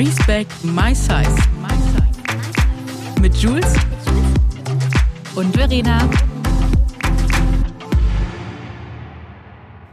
Respect My Size. Mit Jules und Verena.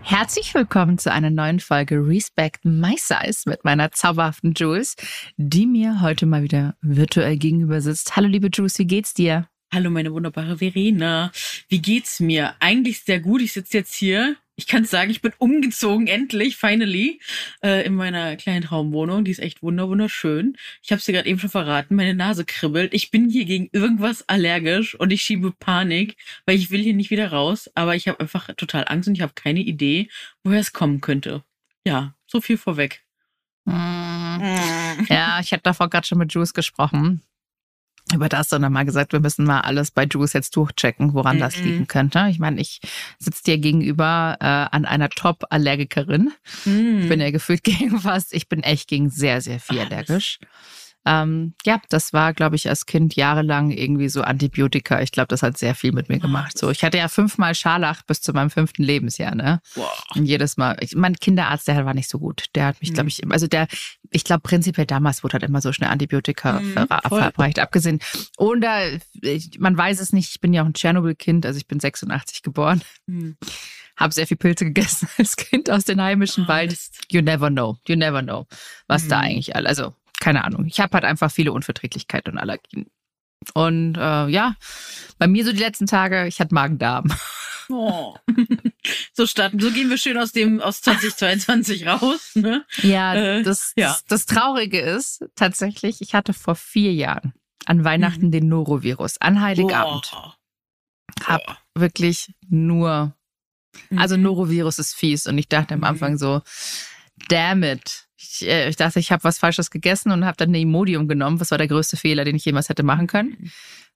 Herzlich willkommen zu einer neuen Folge Respect My Size mit meiner zauberhaften Jules, die mir heute mal wieder virtuell gegenüber sitzt. Hallo liebe Jules, wie geht's dir? Hallo meine wunderbare Verena. Wie geht's mir? Eigentlich sehr gut. Ich sitze jetzt hier ich kann sagen, ich bin umgezogen, endlich, finally, äh, in meiner kleinen Traumwohnung. Die ist echt wunderschön. Ich habe es dir gerade eben schon verraten, meine Nase kribbelt. Ich bin hier gegen irgendwas allergisch und ich schiebe Panik, weil ich will hier nicht wieder raus. Aber ich habe einfach total Angst und ich habe keine Idee, woher es kommen könnte. Ja, so viel vorweg. Mm. Ja, ich hatte davor gerade schon mit Juice gesprochen über das, sondern mal gesagt, wir müssen mal alles bei Juice jetzt durchchecken, woran mm -mm. das liegen könnte. Ich meine, ich sitze dir gegenüber äh, an einer Top-Allergikerin. Mm. Ich bin ja gefühlt gegen fast, ich bin echt gegen sehr, sehr viel allergisch. Ähm, ja, das war, glaube ich, als Kind jahrelang irgendwie so Antibiotika. Ich glaube, das hat sehr viel mit mir gemacht. So, ich hatte ja fünfmal Scharlach bis zu meinem fünften Lebensjahr, ne? Wow. Und jedes Mal, ich, mein Kinderarzt, der war nicht so gut. Der hat mich, mhm. glaube ich, also der, ich glaube prinzipiell damals wurde halt immer so schnell Antibiotika mhm, ver verabreicht, abgesehen. Oder man weiß es nicht, ich bin ja auch ein Tschernobyl-Kind, also ich bin 86 geboren. Mhm. Habe sehr viel Pilze gegessen als Kind aus den heimischen oh, Wald. You never know. You never know, was mhm. da eigentlich all, also keine Ahnung. Ich habe halt einfach viele Unverträglichkeiten und Allergien. Und äh, ja, bei mir so die letzten Tage, ich hatte Magen-Darm. Oh. So starten, so gehen wir schön aus dem aus 2022 raus. Ne? Ja, äh, das, ja. Das, das, Traurige ist tatsächlich, ich hatte vor vier Jahren an Weihnachten mhm. den Norovirus, an Heiligabend. Oh. Hab oh. wirklich nur, also mhm. Norovirus ist fies und ich dachte am Anfang mhm. so, damn it, ich, äh, ich dachte, ich habe was Falsches gegessen und habe dann eine Imodium genommen. Was war der größte Fehler, den ich jemals hätte machen können? Mhm.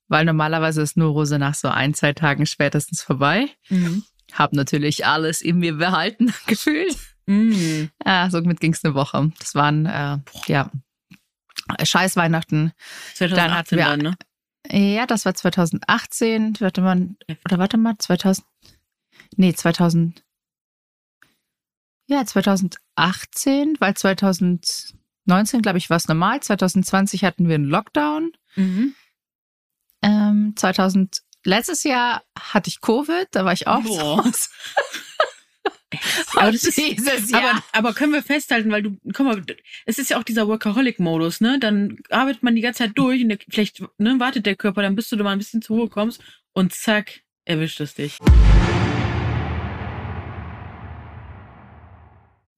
Weil normalerweise ist Neurose nach so ein, zwei Tagen spätestens vorbei. Mhm. Hab natürlich alles in mir behalten gefühlt. Mhm. Ja, somit ging es eine Woche. Das waren, äh, ja, scheiß Weihnachten. 2018 dann, hatten wir, dann, ne? Ja, das war 2018. Warte mal, oder warte mal, 2000. Nee, 2000. Ja, 2018, weil 2019, glaube ich, war es normal. 2020 hatten wir einen Lockdown. Mhm. Ähm, 2000, letztes Jahr hatte ich Covid, da war ich auch raus. aber, ist, aber, aber können wir festhalten, weil du, guck mal, es ist ja auch dieser Workaholic-Modus, ne? Dann arbeitet man die ganze Zeit durch und der, vielleicht ne, wartet der Körper, dann bis du da mal ein bisschen zur Ruhe kommst und zack, erwischt es dich.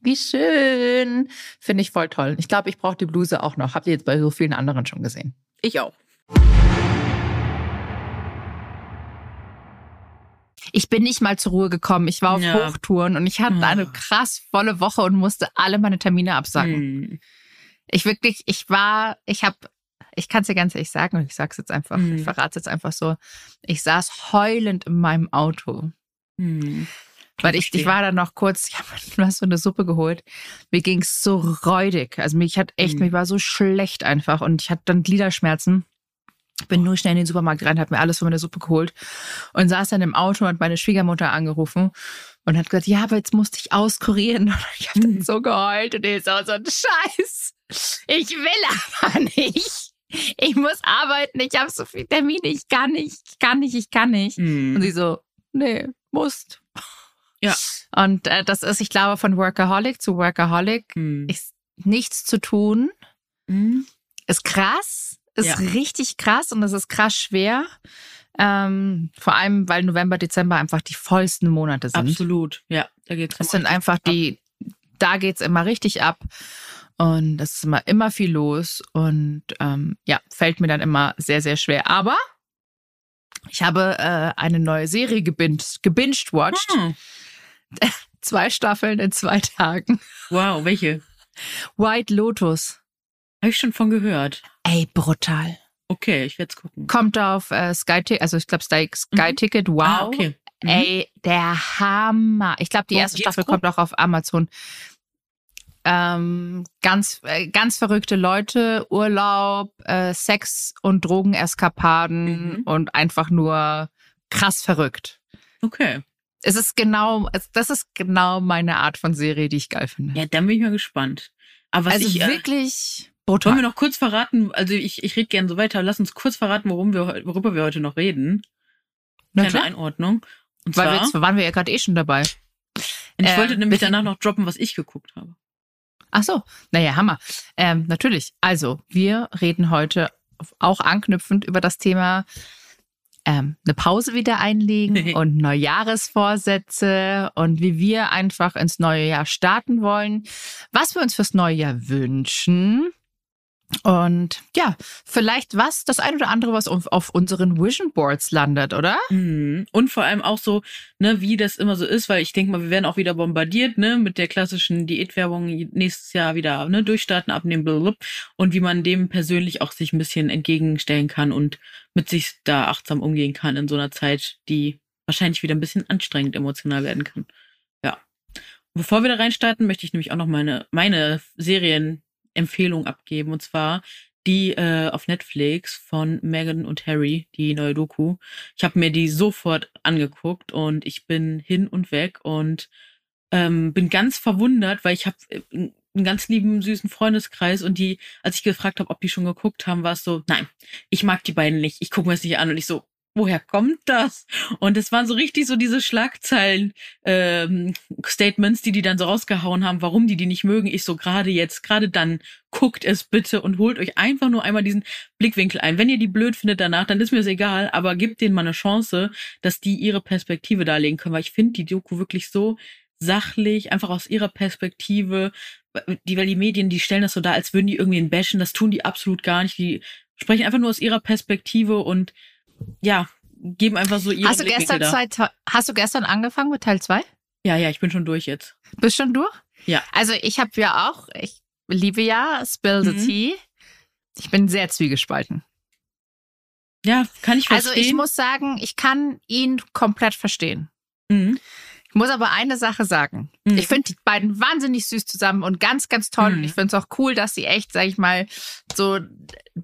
Wie schön. Finde ich voll toll. Ich glaube, ich brauche die Bluse auch noch. Habt ihr jetzt bei so vielen anderen schon gesehen? Ich auch. Ich bin nicht mal zur Ruhe gekommen. Ich war auf ja. Hochtouren und ich hatte ja. eine krass volle Woche und musste alle meine Termine absagen. Hm. Ich wirklich, ich war, ich habe, ich kann es dir ganz ehrlich sagen und ich sage es jetzt einfach, hm. ich verrate es jetzt einfach so. Ich saß heulend in meinem Auto. Hm. Weil ich, ich war dann noch kurz, ich habe was so eine Suppe geholt. Mir ging es so räudig. Also mich hat echt, mhm. mir war so schlecht einfach und ich hatte dann Gliederschmerzen. Bin nur schnell in den Supermarkt rein, hab mir alles von meiner Suppe geholt und saß dann im Auto und hat meine Schwiegermutter angerufen und hat gesagt, ja, aber jetzt musste ich auskurieren. Und ich habe dann so geheult und ich so, so ein Scheiß. Ich will aber nicht. Ich muss arbeiten, ich habe so viele Termine, ich kann nicht, ich kann nicht, ich kann nicht. Mhm. Und sie so, nee, musst. Ja. Und äh, das ist, ich glaube, von Workaholic zu Workaholic Mhm. ist nichts zu tun. Mhm. Ist krass, ist Ja. richtig krass und es ist krass schwer. Ähm, vor allem, weil November, Dezember einfach die vollsten Monate sind. Absolut. Ja, da geht's. Es sind einfach die, da geht's immer richtig ab. Und es ist immer, immer viel los. Und ähm, ja, fällt mir dann immer sehr, sehr schwer. Aber ich habe äh, eine neue Serie gebinged, gebinged watched. Hm. Zwei Staffeln in zwei Tagen. Wow, welche? White Lotus. Habe ich schon von gehört. Ey, brutal. Okay, ich werde es gucken. Kommt auf äh, Sky Ticket, also ich glaube Sky, Sky Mhm. Ticket. Wow. Ah, okay. Mhm. Ey, der Hammer. Ich glaube, die Worum erste Staffel kommt auch auf Amazon. Ähm, ganz, äh, ganz verrückte Leute, Urlaub, äh, Sex und Drogeneskapaden Mhm. und einfach nur krass verrückt. Okay. Es ist genau, das ist genau meine Art von Serie, die ich geil finde. Ja, dann bin ich mal gespannt. Aber was also ich, äh, wirklich wollen wir brutal. noch kurz verraten, also ich, ich rede gerne so weiter, lass uns kurz verraten, worum wir, worüber wir heute noch reden. Na Kleine klar. Einordnung. Und Weil zwar, wir waren wir ja gerade eh schon dabei. und ich äh, wollte nämlich danach noch droppen, was ich geguckt habe. Ach so, naja, Hammer. Ähm, natürlich. Also, wir reden heute auch anknüpfend über das Thema ähm, eine Pause wieder einlegen und Neujahresvorsätze und wie wir einfach ins neue Jahr starten wollen, was wir uns fürs neue Jahr wünschen. Und ja, vielleicht was, das ein oder andere, was auf, auf unseren Vision Boards landet, oder? Mhm. Und vor allem auch so, ne, wie das immer so ist, weil ich denke mal, wir werden auch wieder bombardiert, ne, mit der klassischen Diätwerbung nächstes Jahr wieder, ne, durchstarten, abnehmen, blablabla. und wie man dem persönlich auch sich ein bisschen entgegenstellen kann und mit sich da achtsam umgehen kann in so einer Zeit, die wahrscheinlich wieder ein bisschen anstrengend emotional werden kann. Ja. Bevor wir da reinstarten, möchte ich nämlich auch noch meine, meine Serienempfehlung abgeben, und zwar die äh, auf Netflix von Meghan und Harry, die neue Doku. Ich habe mir die sofort angeguckt und ich bin hin und weg und ähm, bin ganz verwundert, weil ich habe einen ganz lieben, süßen Freundeskreis und die, als ich gefragt habe, ob die schon geguckt haben, war es so, nein, ich mag die beiden nicht, ich gucke mir das nicht an. Und ich so, woher kommt das? Und es waren so richtig so diese Schlagzeilen, ähm, die die dann so rausgehauen haben, warum die die nicht mögen. Ich so gerade jetzt, gerade dann, guckt es bitte und holt euch einfach nur einmal diesen Blickwinkel ein. Wenn ihr die blöd findet danach, dann ist mir das egal, aber gebt denen mal eine Chance, dass die ihre Perspektive darlegen können, weil ich finde die Doku wirklich so sachlich, einfach aus ihrer Perspektive, die, weil die Medien, die stellen das so dar, als würden die irgendwie bashen, das tun die absolut gar nicht, die sprechen einfach nur aus ihrer Perspektive und ja, geben einfach so ihre Hast du, gestern. Zeit, hast du gestern angefangen mit Teil 2? Ja, ja, ich bin schon durch jetzt. Bist schon durch? Ja. Also ich habe ja auch, ich liebe ja Spill the Mhm. Tea. Ich bin sehr zwiegespalten. Ja, kann ich verstehen. Also ich muss sagen, ich kann ihn komplett verstehen. Mhm. Ich muss aber eine Sache sagen. Mhm. Ich finde die beiden wahnsinnig süß zusammen und ganz, ganz toll. Und Mhm. ich finde es auch cool, dass sie echt, sag ich mal, so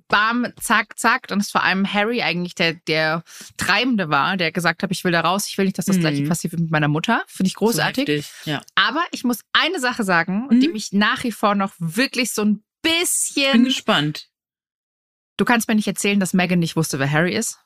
bam, zack, zack. Und es vor allem Harry eigentlich der, der Treibende war, der gesagt hat, ich will da raus, ich will nicht, dass das Mhm. gleiche passiert wie mit meiner Mutter. Finde ich großartig. So heftig, ja. Aber ich muss eine Sache sagen, Mhm. die mich nach wie vor noch wirklich so ein Bin bisschen. gespannt. Du kannst mir nicht erzählen, dass Megan nicht wusste, wer Harry ist.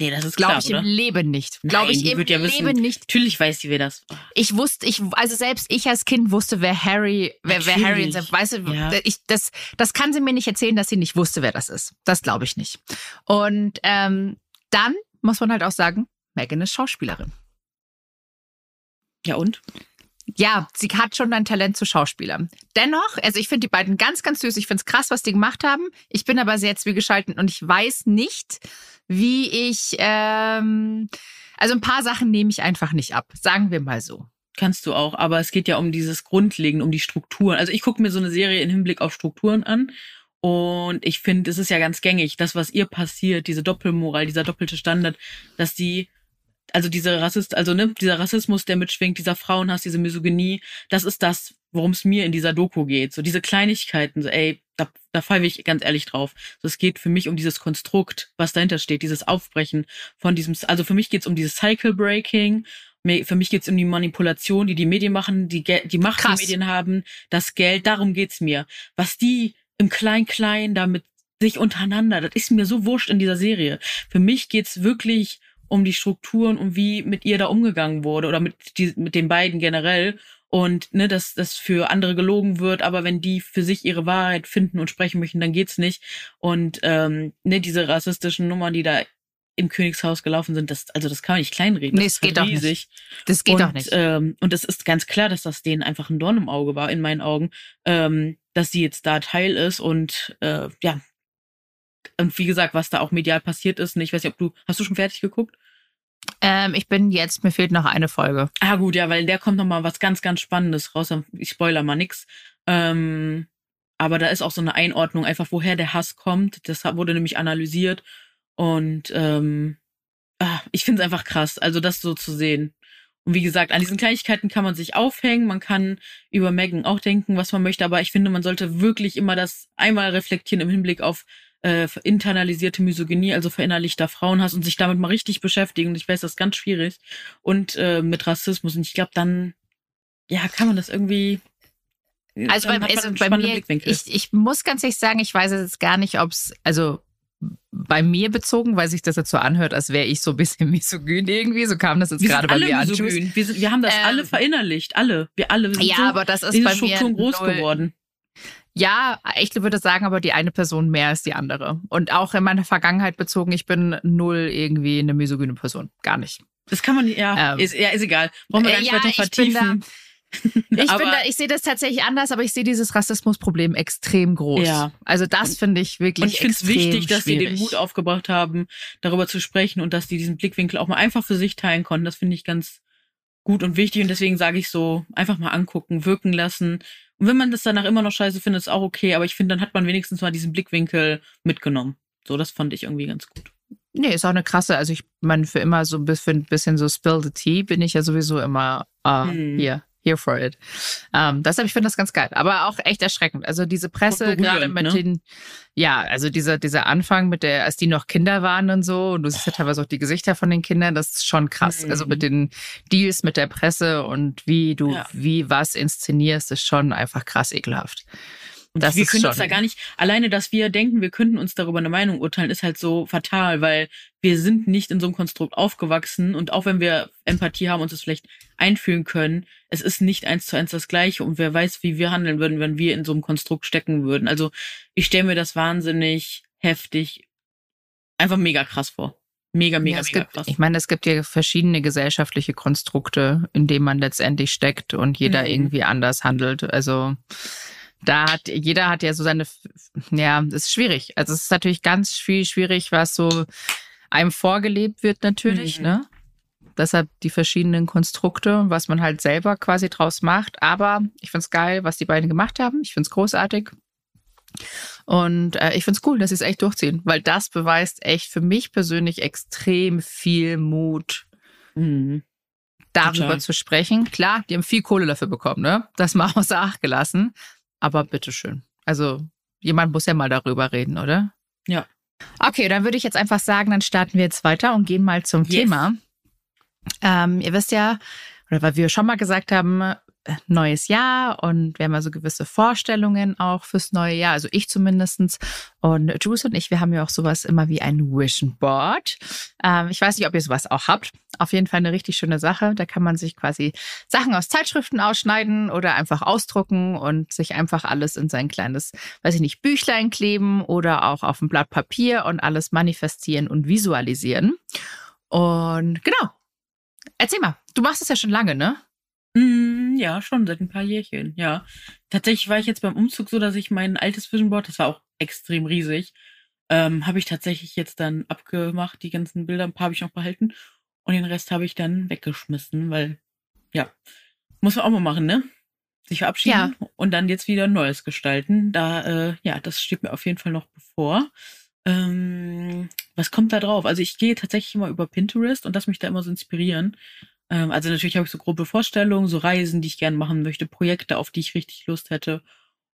Nee, das ist Glaube ich oder? im Leben nicht. Glaube ich die im wird ja Leben wissen. nicht. Natürlich weiß die, wer das Ich wusste, ich, also selbst ich als Kind wusste, wer Harry, wer, wer Harry ist. Weißt du, Ja. ich, das, das kann sie mir nicht erzählen, dass sie nicht wusste, wer das ist. Das glaube ich nicht. Und ähm, dann muss man halt auch sagen, Megan ist Schauspielerin. Ja, und? Ja, sie hat schon ein Talent zu Schauspielern. Dennoch, also ich finde die beiden ganz, ganz süß. Ich finde es krass, was die gemacht haben. Ich bin aber sehr zwiegeschalten und ich weiß nicht, wie ich. Ähm, also ein paar Sachen nehme ich einfach nicht ab. Sagen wir mal so. Kannst du auch, aber es geht ja um dieses Grundlegende, um die Strukturen. Also ich gucke mir so eine Serie im Hinblick auf Strukturen an und ich finde, es ist ja ganz gängig, das, was ihr passiert, diese Doppelmoral, dieser doppelte Standard, dass die, also diese Rassist, also ne, dieser Rassismus, der mitschwingt, dieser Frauenhass, diese Misogynie, das ist das, worum es mir in dieser Doku geht. So diese Kleinigkeiten, so, ey, da, da falle ich ganz ehrlich drauf. So, es geht für mich um dieses Konstrukt, was dahinter steht, dieses Aufbrechen von diesem, also für mich geht es um dieses Cycle Breaking. Für mich geht es um die Manipulation, die die Medien machen, die, die Macht, Krass. die Medien haben, das Geld, darum geht's mir. Was die im Klein-Klein damit sich untereinander, das ist mir so wurscht in dieser Serie. Für mich geht's wirklich um die Strukturen und wie mit ihr da umgegangen wurde oder mit, die, mit den beiden generell und ne, dass das für andere gelogen wird, aber wenn die für sich ihre Wahrheit finden und sprechen möchten, dann geht's nicht. Und ähm, ne, diese rassistischen Nummern, die da im Königshaus gelaufen sind, das, also das kann man nicht kleinreden. Nee, das es geht doch nicht. Das geht und, doch nicht. Ähm, und es ist ganz klar, dass das denen einfach ein Dorn im Auge war, in meinen Augen, ähm, dass sie jetzt da Teil ist und äh, ja. Und wie gesagt, was da auch medial passiert ist, und ich weiß nicht, ob du, hast du schon fertig geguckt? Ähm, ich bin jetzt, mir fehlt noch eine Folge. Ah, gut, ja, weil der kommt noch mal was ganz, ganz Spannendes raus. Ich spoiler mal nix. Ähm, aber da ist auch so eine Einordnung, einfach woher der Hass kommt. Das wurde nämlich analysiert. Und ähm, ah, ich finde es einfach krass, also das so zu sehen. Und wie gesagt, an diesen Kleinigkeiten kann man sich aufhängen, man kann über Megan auch denken, was man möchte, aber ich finde, man sollte wirklich immer das einmal reflektieren im Hinblick auf äh, internalisierte Misogynie, also verinnerlichter Frauenhass und sich damit mal richtig beschäftigen. Und ich weiß, das ist ganz schwierig. Und äh, mit Rassismus. Und ich glaube, dann, ja, kann man das irgendwie. Also, bei, also bei mir, ich, ich muss ganz ehrlich sagen, ich weiß jetzt gar nicht, ob es, also bei mir bezogen, weil sich das jetzt so anhört, als wäre ich so ein bisschen misogyn irgendwie. So kam das jetzt gerade bei mir an. Wir, sind, wir haben das ähm, alle verinnerlicht, alle. Wir alle. Sind ja, so, aber das ist bei mir groß null, geworden. Ja, ich würde sagen, aber die eine Person mehr als die andere. Und auch in meiner Vergangenheit bezogen, ich bin null irgendwie eine misogyne Person. Gar nicht. Das kann man, ja, ähm, ist, ja, ist egal. Wollen wir gar nicht ja, weiter vertiefen. Ich, bin da, ich sehe das tatsächlich anders, aber ich sehe dieses Rassismusproblem extrem groß. Ja. Also das finde ich wirklich. Und ich finde es wichtig, dass schwierig. sie den Mut aufgebracht haben, darüber zu sprechen und dass die diesen Blickwinkel auch mal einfach für sich teilen konnten. Das finde ich ganz gut und wichtig und deswegen sage ich so, einfach mal angucken, wirken lassen und wenn man das danach immer noch scheiße findet, ist auch okay, aber ich finde, dann hat man wenigstens mal diesen Blickwinkel mitgenommen. So, das fand ich irgendwie ganz gut. Nee, ist auch eine krasse. Also ich meine, für immer so ein bisschen, bisschen so Spill the Tea bin ich ja sowieso immer uh, hm. hier here for it. Ähm, deshalb, ich finde das ganz geil. Aber auch echt erschreckend. Also diese Presse, gerade mit ne? den, ja, also dieser, dieser Anfang mit der, als die noch Kinder waren und so, und du siehst ja teilweise auch die Gesichter von den Kindern, das ist schon krass. Mhm. Also mit den Deals mit der Presse und wie du, ja. wie was inszenierst, ist schon einfach krass ekelhaft. Und das wir können uns da gar nicht, alleine, dass wir denken, wir könnten uns darüber eine Meinung urteilen, ist halt so fatal, weil wir sind nicht in so einem Konstrukt aufgewachsen und auch wenn wir Empathie haben, uns das vielleicht einfühlen können, es ist nicht eins zu eins das Gleiche und wer weiß, wie wir handeln würden, wenn wir in so einem Konstrukt stecken würden. Also ich stelle mir das wahnsinnig heftig, einfach mega krass vor. Mega, mega, ja, mega gibt, krass. Ich meine, es gibt ja verschiedene gesellschaftliche Konstrukte, in denen man letztendlich steckt und jeder mhm. irgendwie anders handelt. Also da hat, jeder hat ja so seine, ja, das ist schwierig. Also es ist natürlich ganz viel schwierig, was so einem vorgelebt wird natürlich, mhm. ne? Deshalb die verschiedenen Konstrukte, was man halt selber quasi draus macht. Aber ich find's geil, was die beiden gemacht haben. Ich find's großartig. Und äh, ich find's cool, dass sie es echt durchziehen, weil das beweist echt für mich persönlich extrem viel Mut, mhm. darüber Total. zu sprechen. Klar, die haben viel Kohle dafür bekommen, ne? Das mal außer Acht gelassen. Aber bitteschön. Also jemand muss ja mal darüber reden, oder? Ja. Okay, dann würde ich jetzt einfach sagen, dann starten wir jetzt weiter und gehen mal zum yes. Thema. Ähm, ihr wisst ja, oder weil wir schon mal gesagt haben, neues Jahr und wir haben also gewisse Vorstellungen auch fürs neue Jahr, also ich zumindestens Und Juice und ich, wir haben ja auch sowas immer wie ein Vision Board. Ähm, ich weiß nicht, ob ihr sowas auch habt. Auf jeden Fall eine richtig schöne Sache. Da kann man sich quasi Sachen aus Zeitschriften ausschneiden oder einfach ausdrucken und sich einfach alles in sein kleines, weiß ich nicht, Büchlein kleben oder auch auf ein Blatt Papier und alles manifestieren und visualisieren. Und genau. Erzähl mal, du machst es ja schon lange, ne? Mm, ja, schon seit ein paar Jährchen, ja. Tatsächlich war ich jetzt beim Umzug so, dass ich mein altes Vision Board, das war auch extrem riesig, ähm, habe ich tatsächlich jetzt dann abgemacht. Die ganzen Bilder, ein paar habe ich noch behalten und den Rest habe ich dann weggeschmissen, weil, ja, muss man auch mal machen, ne? Sich verabschieden ja. und dann jetzt wieder Neues gestalten. Da, äh, ja, das steht mir auf jeden Fall noch bevor. Ähm, was kommt da drauf? Also ich gehe tatsächlich immer über Pinterest und lass mich da immer so inspirieren. Ähm, also natürlich habe ich so grobe Vorstellungen, so Reisen, die ich gerne machen möchte, Projekte, auf die ich richtig Lust hätte.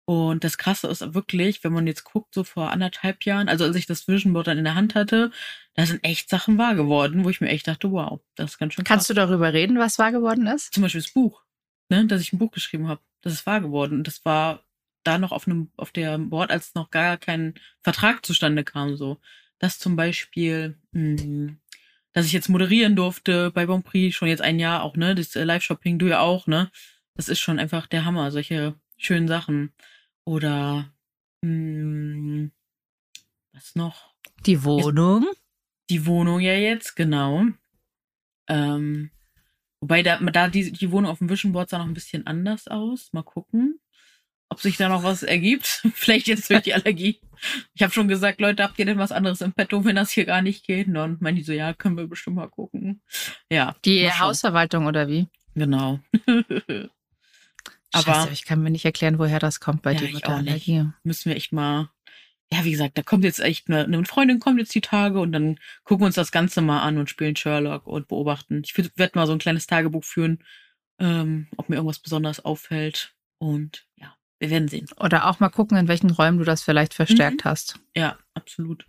Und das Krasse ist wirklich, wenn man jetzt guckt, so vor anderthalb Jahren, also als ich das Vision Board dann in der Hand hatte, da sind echt Sachen wahr geworden, wo ich mir echt dachte, wow, das ist ganz schön krass. Kannst du darüber reden, was wahr geworden ist? Zum Beispiel das Buch, ne, dass ich ein Buch geschrieben habe, das ist wahr geworden. Und das war da noch auf einem, auf der Board, als noch gar kein Vertrag zustande kam, so. Dass zum Beispiel, mh, dass ich jetzt moderieren durfte bei Bon Prix, schon jetzt ein Jahr auch, ne, das äh, Live-Shopping, du ja auch, ne. Das ist schon einfach der Hammer, solche schönen Sachen. Oder mh, was noch? Die Wohnung. Die Wohnung ja jetzt, genau. Ähm, wobei da, da die, die Wohnung auf dem Vision Board sah noch ein bisschen anders aus. Mal gucken, ob sich da noch was ergibt. Vielleicht jetzt durch die Allergie. Ich habe schon gesagt, Leute, habt ihr denn was anderes im Petto, wenn das hier gar nicht geht? Und dann meinen die so, ja, können wir bestimmt mal gucken. Ja. Die Hausverwaltung oder wie? Genau. Aber Scheiße, ich kann mir nicht erklären, woher das kommt bei Ja, dir mit der. Allergie. müssen wir echt mal. Ja, wie gesagt, da kommt jetzt echt eine, eine Freundin kommt jetzt die Tage und dann gucken wir uns das Ganze mal an und spielen Sherlock und beobachten. Ich werde mal so ein kleines Tagebuch führen, ähm, ob mir irgendwas besonders auffällt. Und ja, wir werden sehen. Oder auch mal gucken, in welchen Räumen du das vielleicht verstärkt hast. Ja, absolut.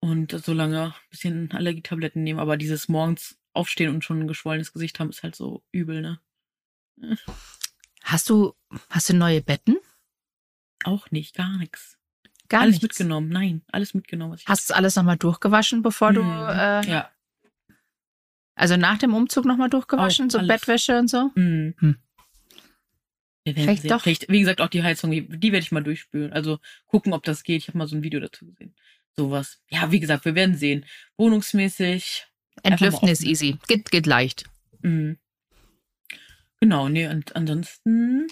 Und so lange ein bisschen Allergietabletten nehmen, aber dieses morgens aufstehen und schon ein geschwollenes Gesicht haben, ist halt so übel, ne? Hast du, hast du neue Betten? Auch nicht, gar nichts. Gar alles nichts. mitgenommen, nein, alles mitgenommen. Was ich Hast du alles nochmal durchgewaschen, bevor du, Mhm. äh, ja. also nach dem Umzug nochmal durchgewaschen, Auch so alles. Bettwäsche und so? Mhm. Hm. Wir Vielleicht sehen. doch. Vielleicht, wie gesagt, auch die Heizung, die, die werde ich mal durchspülen. Also gucken, ob das geht. Ich habe mal so ein Video dazu gesehen. Sowas. Ja, wie gesagt, wir werden sehen. Wohnungsmäßig. Entlüften ist easy. Geht, geht leicht. mh. Genau, nee, und ansonsten.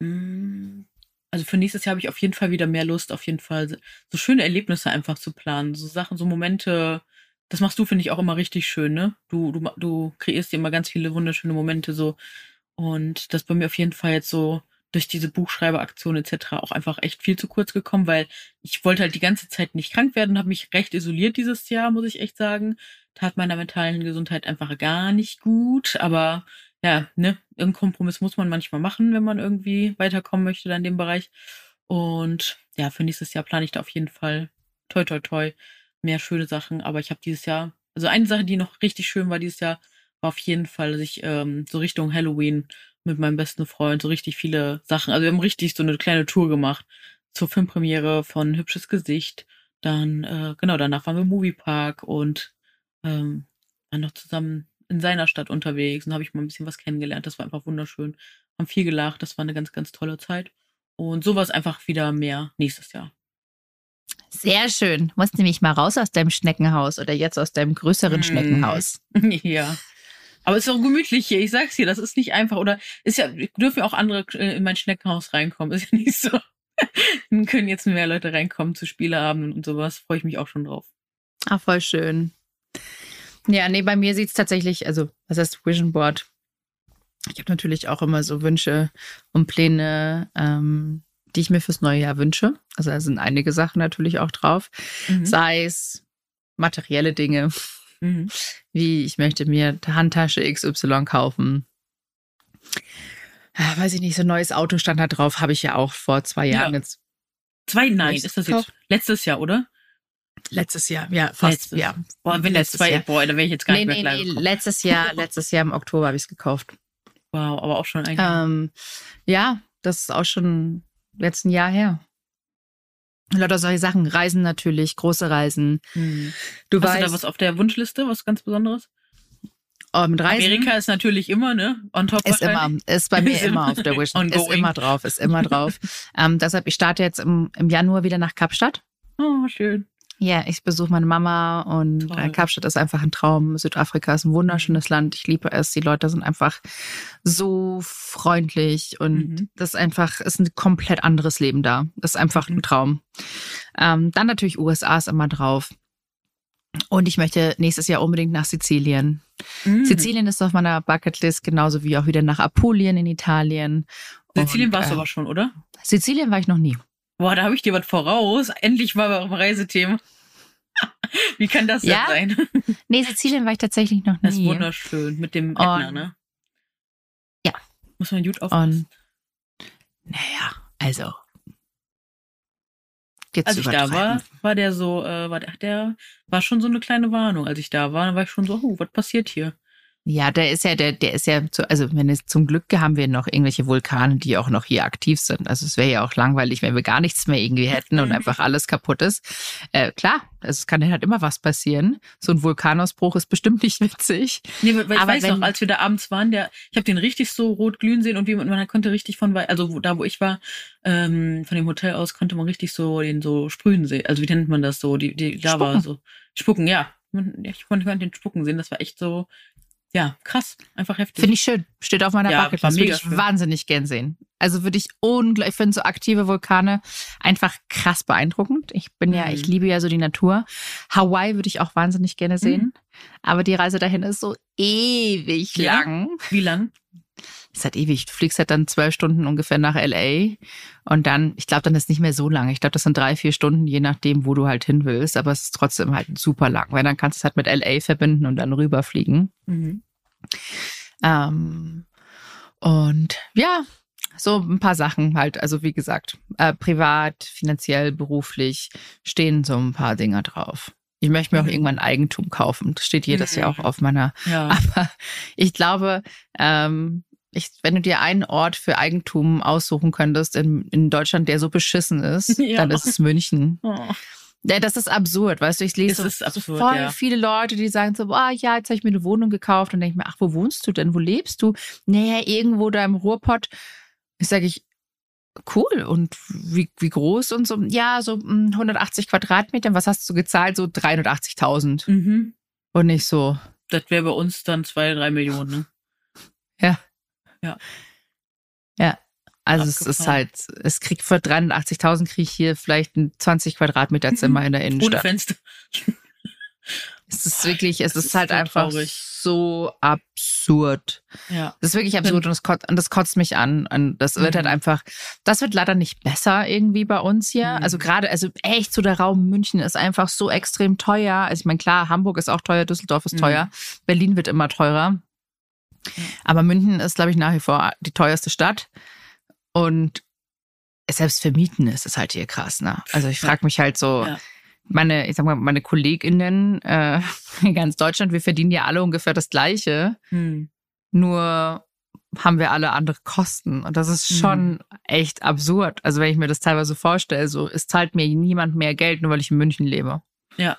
mh, Also für nächstes Jahr habe ich auf jeden Fall wieder mehr Lust, auf jeden Fall so schöne Erlebnisse einfach zu planen. So Sachen, so Momente. Das machst du, finde ich, auch immer richtig schön, ne? Du, du, du kreierst dir immer ganz viele wunderschöne Momente so. Und das bei mir auf jeden Fall jetzt so durch diese Buchschreiberaktion etc. auch einfach echt viel zu kurz gekommen, weil ich wollte halt die ganze Zeit nicht krank werden und habe mich recht isoliert dieses Jahr, muss ich echt sagen. Tat meiner mentalen Gesundheit einfach gar nicht gut. Aber ja, ne, irgendeinen Kompromiss muss man manchmal machen, wenn man irgendwie weiterkommen möchte da in dem Bereich. Und ja, für nächstes Jahr plane ich da auf jeden Fall toi toi toi mehr schöne Sachen. Aber ich habe dieses Jahr, also eine Sache, die noch richtig schön war dieses Jahr, war auf jeden Fall, dass ich ähm, so Richtung Halloween mit meinem besten Freund so richtig viele Sachen, also wir haben richtig so eine kleine Tour gemacht zur Filmpremiere von Hübsches Gesicht. Dann, äh, genau, danach waren wir im Moviepark und ähm, waren noch zusammen in seiner Stadt unterwegs und habe ich mal ein bisschen was kennengelernt. Das war einfach wunderschön. Haben viel gelacht, das war eine ganz, ganz tolle Zeit. Und sowas einfach wieder mehr nächstes Jahr. Sehr schön. Musst nämlich mal raus aus deinem Schneckenhaus oder jetzt aus deinem größeren Mm. Schneckenhaus. ja. Aber es ist auch gemütlich hier, ich sag's dir, das ist nicht einfach. Oder ist ja, dürfen ja auch andere äh, in mein Schneckenhaus reinkommen. Ist ja nicht so. Dann können jetzt mehr Leute reinkommen zu Spieleabenden und sowas. Freue ich mich auch schon drauf. Ah, voll schön. Ja, nee, bei mir sieht's tatsächlich, also, was heißt Vision Board? Ich habe natürlich auch immer so Wünsche und Pläne, ähm, die ich mir fürs neue Jahr wünsche. Also da sind einige Sachen natürlich auch drauf. Mhm. Sei es materielle Dinge, Mhm. wie ich möchte mir Handtasche XY kaufen. Ah, Weiß ich nicht, so ein neues Auto stand da drauf, habe ich ja auch vor zwei Ja. Jahren jetzt. Zwei, nein, ist das jetzt letztes Jahr, oder? Letztes Jahr, ja, fast, Letztes. ja. Boah, wenn das Letztes zwei, Jahr. boah, da wäre ich jetzt gar Nee, nicht nee, mehr nee, gekommen. letztes Jahr, letztes Jahr im Oktober habe ich es gekauft. Wow, aber auch schon ein Ähm, ja, das ist auch schon jetzt ein Jahr her. Lauter solche Sachen, Reisen natürlich, große Reisen. Hm. Du Hast du da weißt, was auf der Wunschliste, was ganz Besonderes? oh, mit Reisen Amerika ist natürlich immer, ne? On top ist immer, ist bei mir Ist immer auf der Wish, ist immer drauf, ist immer drauf. ähm, deshalb, ich starte jetzt im, im Januar wieder nach Kapstadt. Oh, schön. Ja, ich besuche meine Mama und Toll. äh, Kapstadt ist einfach ein Traum. Südafrika ist ein wunderschönes Land. Ich liebe es. Die Leute sind einfach so freundlich und Mhm. das ist einfach ist ein komplett anderes Leben da. Das ist einfach Mhm. ein Traum. Ähm, dann natürlich USA ist immer drauf. Und ich möchte nächstes Jahr unbedingt nach Sizilien. Mhm. Sizilien ist auf meiner Bucketlist, genauso wie auch wieder nach Apulien in Italien. Sizilien Und, warst du äh, aber schon, oder? Sizilien war ich noch nie. Boah, da habe ich dir was voraus. Endlich mal beim Reisethema. Wie kann das Ja? denn sein? Nee, Sizilien war ich tatsächlich noch Das ist nie. wunderschön. Mit dem Ätna, ne? Ja. Muss man gut aufpassen. Naja, also. Geht's Als ich da war, war der so, äh, war der, der war schon so eine kleine Warnung. Als ich da war, war ich schon so, oh, was passiert hier? Ja, der ist ja, der, der ist ja, zu, also wenn es zum Glück haben wir noch irgendwelche Vulkane, die auch noch hier aktiv sind. Also es wäre ja auch langweilig, wenn wir gar nichts mehr irgendwie hätten und einfach alles kaputt ist. Äh, klar, also es kann halt immer was passieren. So ein Vulkanausbruch ist bestimmt nicht witzig. Nee, weil ich Aber weiß wenn- noch, als wir da abends waren, der, ich habe den richtig so rot glühen sehen und wie, man konnte richtig von, also wo, da wo ich war, ähm, von dem Hotel aus konnte man richtig so den so sprühen sehen. Also wie nennt man das so? Die, die Lava Spucken. so. Spucken, ja. Man- Ich konnte den Spucken sehen. Das war echt so, ja, krass. Einfach heftig. Finde ich schön. Steht auf meiner Ja, Bucketlist. Würde ich schön. wahnsinnig gern sehen. Also würde ich unglaublich, ich finde so aktive Vulkane einfach krass beeindruckend. Ich bin ja, Mhm. ich liebe ja so die Natur. Hawaii würde ich auch wahnsinnig gerne sehen. Aber die Reise dahin ist so ewig Mhm. Ja. lang. Wie lang? Ist halt ewig. Du fliegst halt dann zwölf Stunden ungefähr nach LA und dann, ich glaube, dann ist nicht mehr so lange. Ich glaube, das sind drei, vier Stunden, je nachdem, wo du halt hin willst. Aber es ist trotzdem halt super lang, weil dann kannst du es halt mit LA verbinden und dann rüberfliegen. Mhm. Ähm, und ja, so ein paar Sachen halt. Also wie gesagt, äh, privat, finanziell, beruflich stehen so ein paar Dinger drauf. Ich möchte mir auch Mhm. irgendwann Eigentum kaufen. Das steht jedes Jahr auch Mhm. auf meiner Ja. aber ich glaube, ähm, ich, wenn du dir einen Ort für Eigentum aussuchen könntest in, in Deutschland, der so beschissen ist, Ja. dann ist es München. Oh. Ja, das ist absurd, weißt du, ich lese Es so, ist so absurd, voll ja. viele Leute, die sagen so, boah, ja, jetzt habe ich mir eine Wohnung gekauft und denke ich mir, ach, wo wohnst du denn? Wo lebst du? Naja, irgendwo da im Ruhrpott. Ich sage ich, cool, und wie, wie groß und so? Ja, so mm, 180 Quadratmeter. Was hast du gezahlt? So 380.000. Mhm. Und nicht so, Das wäre bei uns dann zwei, drei Millionen, ne? Also es ist Abgefahren. halt, es kriegt für 380.000 kriege ich hier vielleicht ein 20 Quadratmeter Zimmer in der Ohne Innenstadt. Fenster. Es ist wirklich, es Das ist halt so einfach traurig. so absurd. Ja. Das ist wirklich absurd und das, kotzt, und das kotzt mich an. Und das wird halt Mhm. einfach, das wird leider nicht besser irgendwie bei uns hier. Mhm. Also gerade, also echt so der Raum München ist einfach so extrem teuer. Also ich meine, klar, Hamburg ist auch teuer, Düsseldorf ist Mhm. teuer, Berlin wird immer teurer. Aber München ist, glaube ich, nach wie vor die teuerste Stadt. Und selbst für Mieten ist es halt hier krass, ne? Also ich frage mich halt so, Ja. meine, ich sag mal, meine KollegInnen äh, in ganz Deutschland, wir verdienen ja alle ungefähr das Gleiche Hm. nur haben wir alle andere Kosten. Und das ist schon Mhm. echt absurd. Also wenn ich mir das teilweise vorstelle, so, es zahlt mir niemand mehr Geld, nur weil ich in München lebe. Ja.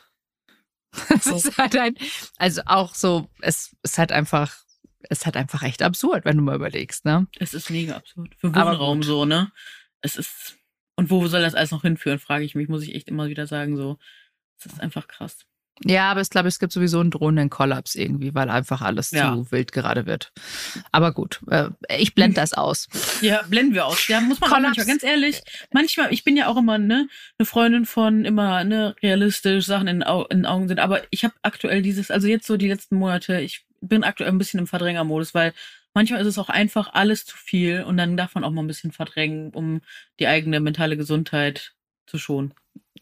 Das So. ist halt ein, also auch so, es ist halt einfach, ist halt einfach echt absurd, wenn du mal überlegst, ne? Es ist mega absurd. Für Wohnraum so, ne? Es ist. Und wo soll das alles noch hinführen, frage ich mich, muss ich echt immer wieder sagen, so. Es ist einfach krass. Ja, aber ich glaube, es gibt sowieso einen drohenden Kollaps irgendwie, weil einfach alles Ja. zu wild gerade wird. Aber gut, äh, ich blende das aus. Ja, blenden wir aus. Ja, muss man auch manchmal, ganz ehrlich. Manchmal, ich bin ja auch immer, ne, eine Freundin von immer, ne, realistisch Sachen in, in Augen sind. Aber ich habe aktuell dieses, also jetzt so die letzten Monate, ich bin aktuell ein bisschen im Verdrängermodus, weil manchmal ist es auch einfach alles zu viel und dann darf man auch mal ein bisschen verdrängen, um die eigene mentale Gesundheit zu schonen.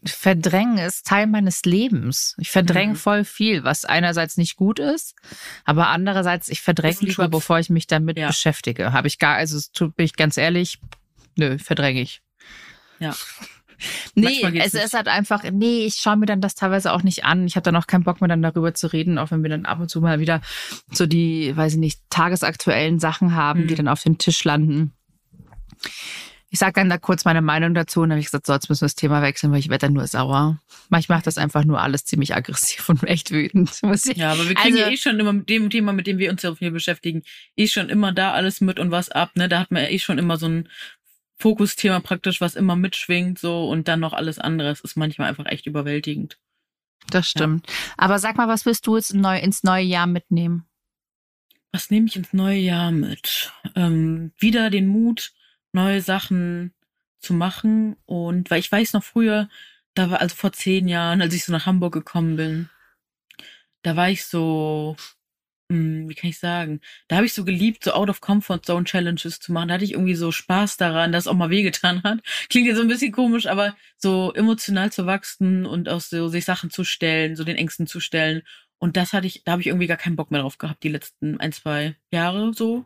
Verdrängen ist Teil meines Lebens. Ich verdränge Mhm. voll viel, was einerseits nicht gut ist, aber andererseits, ich verdränge lieber, Schutz. bevor ich mich damit Ja. beschäftige. Habe ich gar, also bin ich ganz ehrlich, nö, verdränge ich. Ja. Nee, es nicht. ist halt einfach, nee, ich schaue mir dann das teilweise auch nicht an. Ich habe dann auch keinen Bock mehr dann darüber zu reden, auch wenn wir dann ab und zu mal wieder so die, weiß ich nicht, tagesaktuellen Sachen haben, die Mhm. dann auf dem Tisch landen. Ich sage dann da kurz meine Meinung dazu und dann habe ich gesagt, so, jetzt müssen wir das Thema wechseln, weil ich werde dann nur sauer. Manchmal macht das einfach nur alles ziemlich aggressiv und echt wütend. Muss ich- Ja, aber wir kriegen Also- ja eh schon immer mit dem Thema, mit dem wir uns ja viel beschäftigen, eh schon immer da alles mit und was ab, ne? Da hat man ja eh schon immer so ein Fokusthema praktisch, was immer mitschwingt, so und dann noch alles andere. Es ist manchmal einfach echt überwältigend. Das stimmt. Aber sag mal, was willst du jetzt neu, ins neue Jahr mitnehmen? Was nehme ich ins neue Jahr mit? Ähm, wieder den Mut, neue Sachen zu machen. Und weil ich weiß noch früher, da war also vor zehn Jahren, als ich so nach Hamburg gekommen bin, da war ich so, hm, wie kann ich sagen? Da habe ich so geliebt, so Out of Comfort Zone Challenges zu machen. Da hatte ich irgendwie so Spaß daran, dass es auch mal wehgetan hat. Klingt jetzt so ein bisschen komisch, aber so emotional zu wachsen und auch so sich Sachen zu stellen, so den Ängsten zu stellen. Und das hatte ich, da habe ich irgendwie gar keinen Bock mehr drauf gehabt, die letzten ein, zwei Jahre so.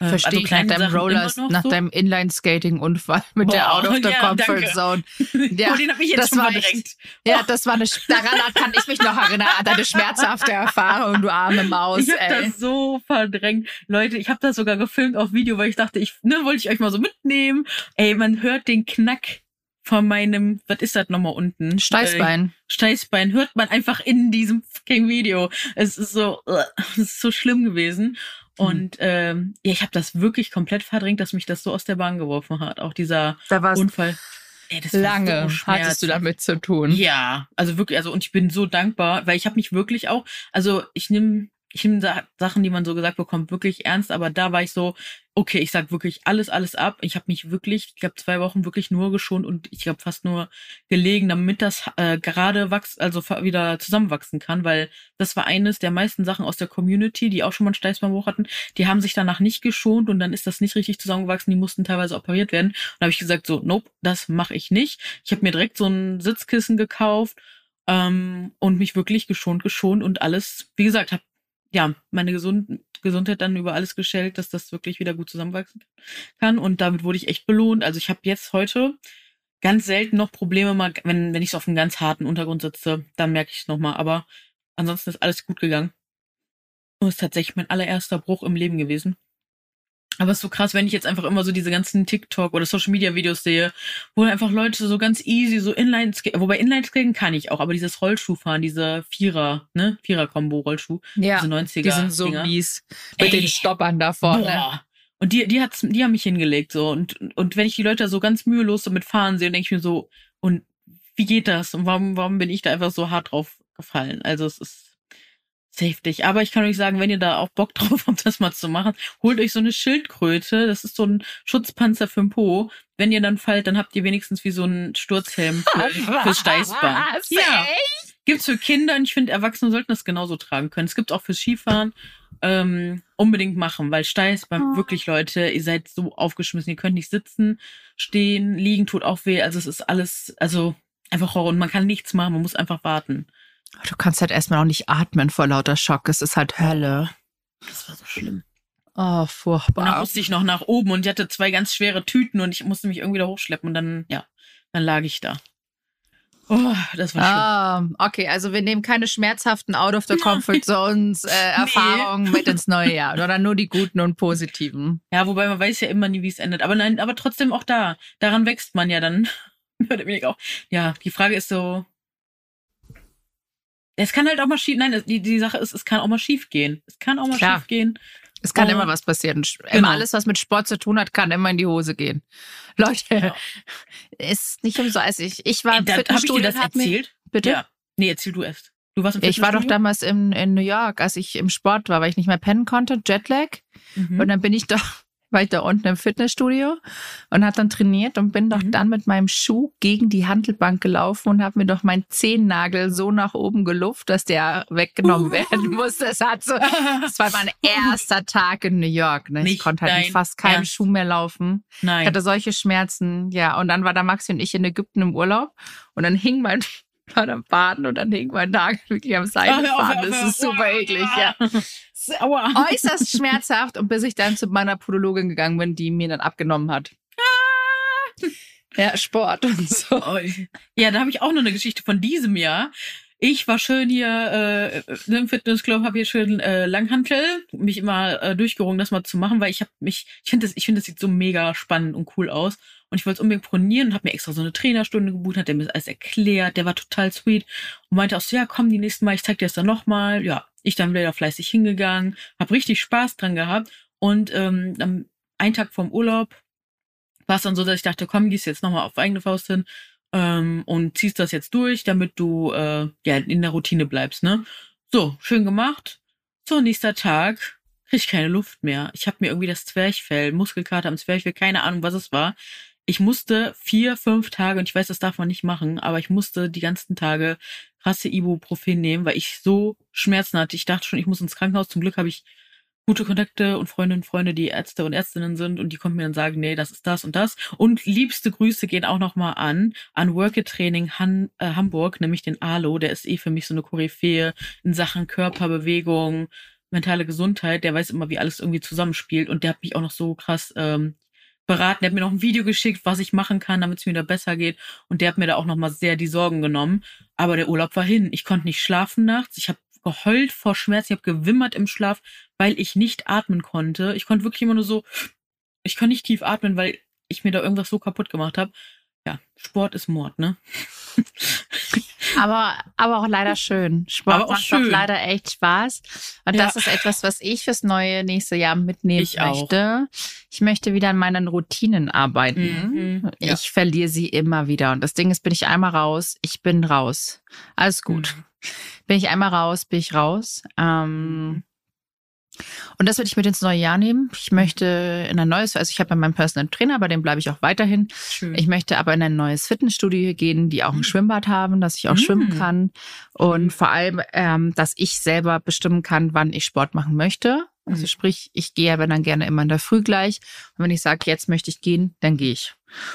Ähm, Verstehe also ich nach deinem Roller, nach so. deinem Inline-Skating-Unfall mit Boah, der Out of the ja, Comfort danke. Zone. Ja, oh, den habe ich jetzt das schon verdrängt. Ja, das war eine, daran kann ich mich noch erinnern, an deine schmerzhafte Erfahrung, du arme Maus. Ich habe das so verdrängt. Leute, ich habe das sogar gefilmt auf Video, weil ich dachte, ich, ne, wollte ich euch mal so mitnehmen. Ey, man hört den Knack von meinem, was ist das nochmal unten? Steißbein. Äh, Steißbein hört man einfach in diesem fucking Video. Es ist so, uh, es ist so schlimm gewesen. Mhm. Und ähm, ja, ich habe das wirklich komplett verdrängt, dass mich das so aus der Bahn geworfen hat. Auch dieser Unfall. Ey, das lange so hattest du damit zu tun. Ja, also wirklich, also und ich bin so dankbar, weil ich habe mich wirklich auch, also ich nehme ich nehme Sachen, die man so gesagt bekommt, wirklich ernst, aber da war ich so, okay, ich sag wirklich alles, alles ab. Ich habe mich wirklich, ich glaube, zwei Wochen wirklich nur geschont und ich glaube fast nur gelegen, damit das äh, gerade wachs, also wieder zusammenwachsen kann, weil das war eines der meisten Sachen aus der Community, die auch schon mal einen Steißbeinbruch hatten. Die haben sich danach nicht geschont und dann ist das nicht richtig zusammengewachsen. Die mussten teilweise operiert werden. Und da habe ich gesagt, so, nope, das mache ich nicht. Ich habe mir direkt so ein Sitzkissen gekauft ähm, und mich wirklich geschont, geschont und alles, wie gesagt, habe ja, meine Gesund Gesundheit dann über alles gestellt, dass das wirklich wieder gut zusammenwachsen kann. Und damit wurde ich echt belohnt. Also ich habe jetzt heute ganz selten noch Probleme, mal, wenn, wenn ich so auf einem ganz harten Untergrund sitze, dann merke ich es nochmal. Aber ansonsten ist alles gut gegangen. Und es ist tatsächlich mein allererster Bruch im Leben gewesen. Aber es ist so krass, wenn ich jetzt einfach immer so diese ganzen TikTok oder Social Media Videos sehe, wo einfach Leute so ganz easy so Inline skaten, wobei Inline skaten kann ich auch, aber dieses Rollschuhfahren, diese Vierer, ne, Vierer Combo Rollschuh, ja, diese 90er die sind so Dinger. mies mit Ey, den Stoppern da vorne. Boah. Und die, die hat's, die haben mich hingelegt, so. Und, und wenn ich die Leute so ganz mühelos damit fahren sehe, denke ich mir so, und wie geht das? Und warum, warum bin ich da einfach so hart drauf gefallen? Also es ist, dich. Aber ich kann euch sagen, wenn ihr da auch Bock drauf habt, das mal zu machen, holt euch so eine Schildkröte. Das ist so ein Schutzpanzer für den Po. Wenn ihr dann fallt, dann habt ihr wenigstens wie so einen Sturzhelm für, fürs Steißbein. Ja. Gibt's für Kinder und ich finde, Erwachsene sollten das genauso tragen können. Es gibt auch fürs Skifahren. Ähm, unbedingt machen, weil Steißbein, oh. wirklich Leute, ihr seid so aufgeschmissen, ihr könnt nicht sitzen, stehen, liegen, tut auch weh. Also es ist alles, also einfach Horror und man kann nichts machen, man muss einfach warten. Du kannst halt erstmal auch nicht atmen vor lauter Schock. Es ist halt Hölle. Das war so schlimm. Oh, furchtbar. Und dann musste ich noch nach oben und ich hatte zwei ganz schwere Tüten und ich musste mich irgendwie da hochschleppen und dann, ja, dann lag ich da. Oh, das war schlimm. Ah, okay, also wir nehmen keine schmerzhaften Out of the Comfort Zones äh, Erfahrungen nee. mit ins neue Jahr, sondern nur die guten und positiven. Ja, wobei man weiß ja immer nie, wie es endet. Aber nein, aber trotzdem auch da. Daran wächst man ja dann. ja, die Frage ist so, es kann halt auch mal schief, nein, die, die Sache ist, es kann auch mal schief gehen. Es kann auch mal Klar. schief gehen. Es kann oh. immer was passieren. Genau. Immer alles, was mit Sport zu tun hat, kann immer in die Hose gehen. Leute, ja. ist nicht umsonst. Ich, ich war im da, Fitnessstudio. Hab ich dir das erzählt? Mir, bitte? Ja. Nee, erzähl du erst. Du warst im Ich war doch damals in, in New York, als ich im Sport war, weil ich nicht mehr pennen konnte, Jetlag. Mhm. Und dann bin ich doch war ich da unten im Fitnessstudio und habe dann trainiert und bin doch mhm. dann mit meinem Schuh gegen die Handelbank gelaufen und habe mir doch meinen Zehennagel so nach oben geluft, dass der weggenommen uh. werden musste. Das, hat so, das war mein erster Tag in New York. Ne? Ich konnte halt mit fast keinem Ernst. Schuh mehr laufen. Nein. Ich hatte solche Schmerzen. Ja, und dann war da Maxi und ich in Ägypten im Urlaub und dann hing mein war am Baden und dann hing mein Nagel wirklich am Seitenfaden. Das ist super eklig, ja. Sauer. Äußerst schmerzhaft und bis ich dann zu meiner Podologin gegangen bin, die mir dann abgenommen hat. Ah. Ja, Sport und so. Ja, da habe ich auch noch eine Geschichte von diesem Jahr. Ich war schön hier äh, im Fitnessclub, habe hier schön äh, Langhantel, mich immer äh, durchgerungen, das mal zu machen, weil ich habe mich, ich finde das, ich finde das sieht so mega spannend und cool aus und ich wollte es unbedingt pronieren und habe mir extra so eine Trainerstunde gebucht, hat der mir das alles erklärt, der war total sweet und meinte auch so, ja, komm, die nächsten Mal, ich zeig dir das dann nochmal. Ja, ich dann wieder fleißig hingegangen, habe richtig Spaß dran gehabt und ähm, am einen Tag vorm Urlaub war es dann so, dass ich dachte, komm, gehst jetzt nochmal auf eigene Faust hin ähm, und ziehst das jetzt durch, damit du äh, ja in der Routine bleibst, ne? So, schön gemacht. So, nächster Tag krieg ich keine Luft mehr. Ich habe mir irgendwie das Zwerchfell, Muskelkater am Zwerchfell, keine Ahnung, was es war ich musste vier, fünf Tage, und ich weiß, das darf man nicht machen, aber ich musste die ganzen Tage krasse Ibuprofen nehmen, weil ich so Schmerzen hatte. Ich dachte schon, ich muss ins Krankenhaus. Zum Glück habe ich gute Kontakte und Freundinnen und Freunde, die Ärzte und Ärztinnen sind und die konnten mir dann sagen, nee, das ist das und das. Und liebste Grüße gehen auch nochmal an, an Work Training Han, äh, Hamburg, nämlich den Alo, der ist eh für mich so eine Koryphäe in Sachen Körperbewegung, mentale Gesundheit, der weiß immer, wie alles irgendwie zusammenspielt und der hat mich auch noch so krass ähm, beraten. Der hat mir noch ein Video geschickt, was ich machen kann, damit es mir wieder besser geht. Und der hat mir da auch nochmal sehr die Sorgen genommen. Aber der Urlaub war hin. Ich konnte nicht schlafen nachts. Ich habe geheult vor Schmerz. Ich habe gewimmert im Schlaf, weil ich nicht atmen konnte. Ich konnte wirklich immer nur so, ich kann nicht tief atmen, weil ich mir da irgendwas so kaputt gemacht habe. Ja, Sport ist Mord, ne? aber, aber auch leider schön. Sport aber auch macht schön. leider echt Spaß. Und ja. das ist etwas, was ich fürs neue nächste Jahr mitnehmen ich möchte. Auch. Ich möchte wieder an meinen Routinen arbeiten. Mhm. Ja. Ich verliere sie immer wieder. Und das Ding ist, bin ich einmal raus, ich bin raus. Alles gut. Mhm. Bin ich einmal raus, bin ich raus. Ähm, mhm. Und das würde ich mit ins neue Jahr nehmen. Ich möchte in ein neues, also ich habe ja meinen Personal Trainer, bei dem bleibe ich auch weiterhin. Schön. Ich möchte aber in ein neues Fitnessstudio gehen, die auch ein mhm. Schwimmbad haben, dass ich auch mhm. schwimmen kann. Und vor allem, ähm, dass ich selber bestimmen kann, wann ich Sport machen möchte. Also sprich, ich gehe aber dann gerne immer in der Früh gleich. Und wenn ich sage, jetzt möchte ich gehen, dann gehe ich.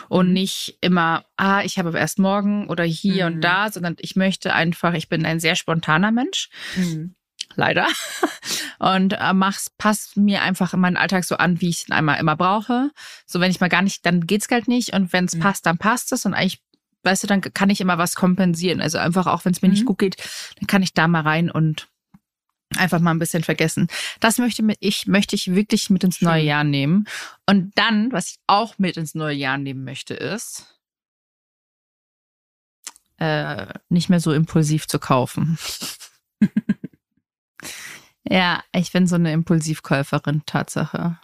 Und nicht immer, ah, ich habe aber erst morgen oder hier mhm. und da, sondern ich möchte einfach, ich bin ein sehr spontaner Mensch. Mhm leider. Und äh, mach's, pass mir einfach in meinen Alltag so an, wie ich ihn einmal immer brauche. So, wenn ich mal gar nicht, dann geht's halt nicht. Und wenn es mhm. passt, dann passt es. Und eigentlich, weißt du, dann kann ich immer was kompensieren. Also einfach auch, wenn es mir mhm. nicht gut geht, dann kann ich da mal rein und einfach mal ein bisschen vergessen. Das möchte ich, möchte ich wirklich mit ins neue Jahr nehmen. Und dann, was ich auch mit ins neue Jahr nehmen möchte, ist, äh, nicht mehr so impulsiv zu kaufen. Ja, ich bin so eine Impulsivkäuferin, Tatsache.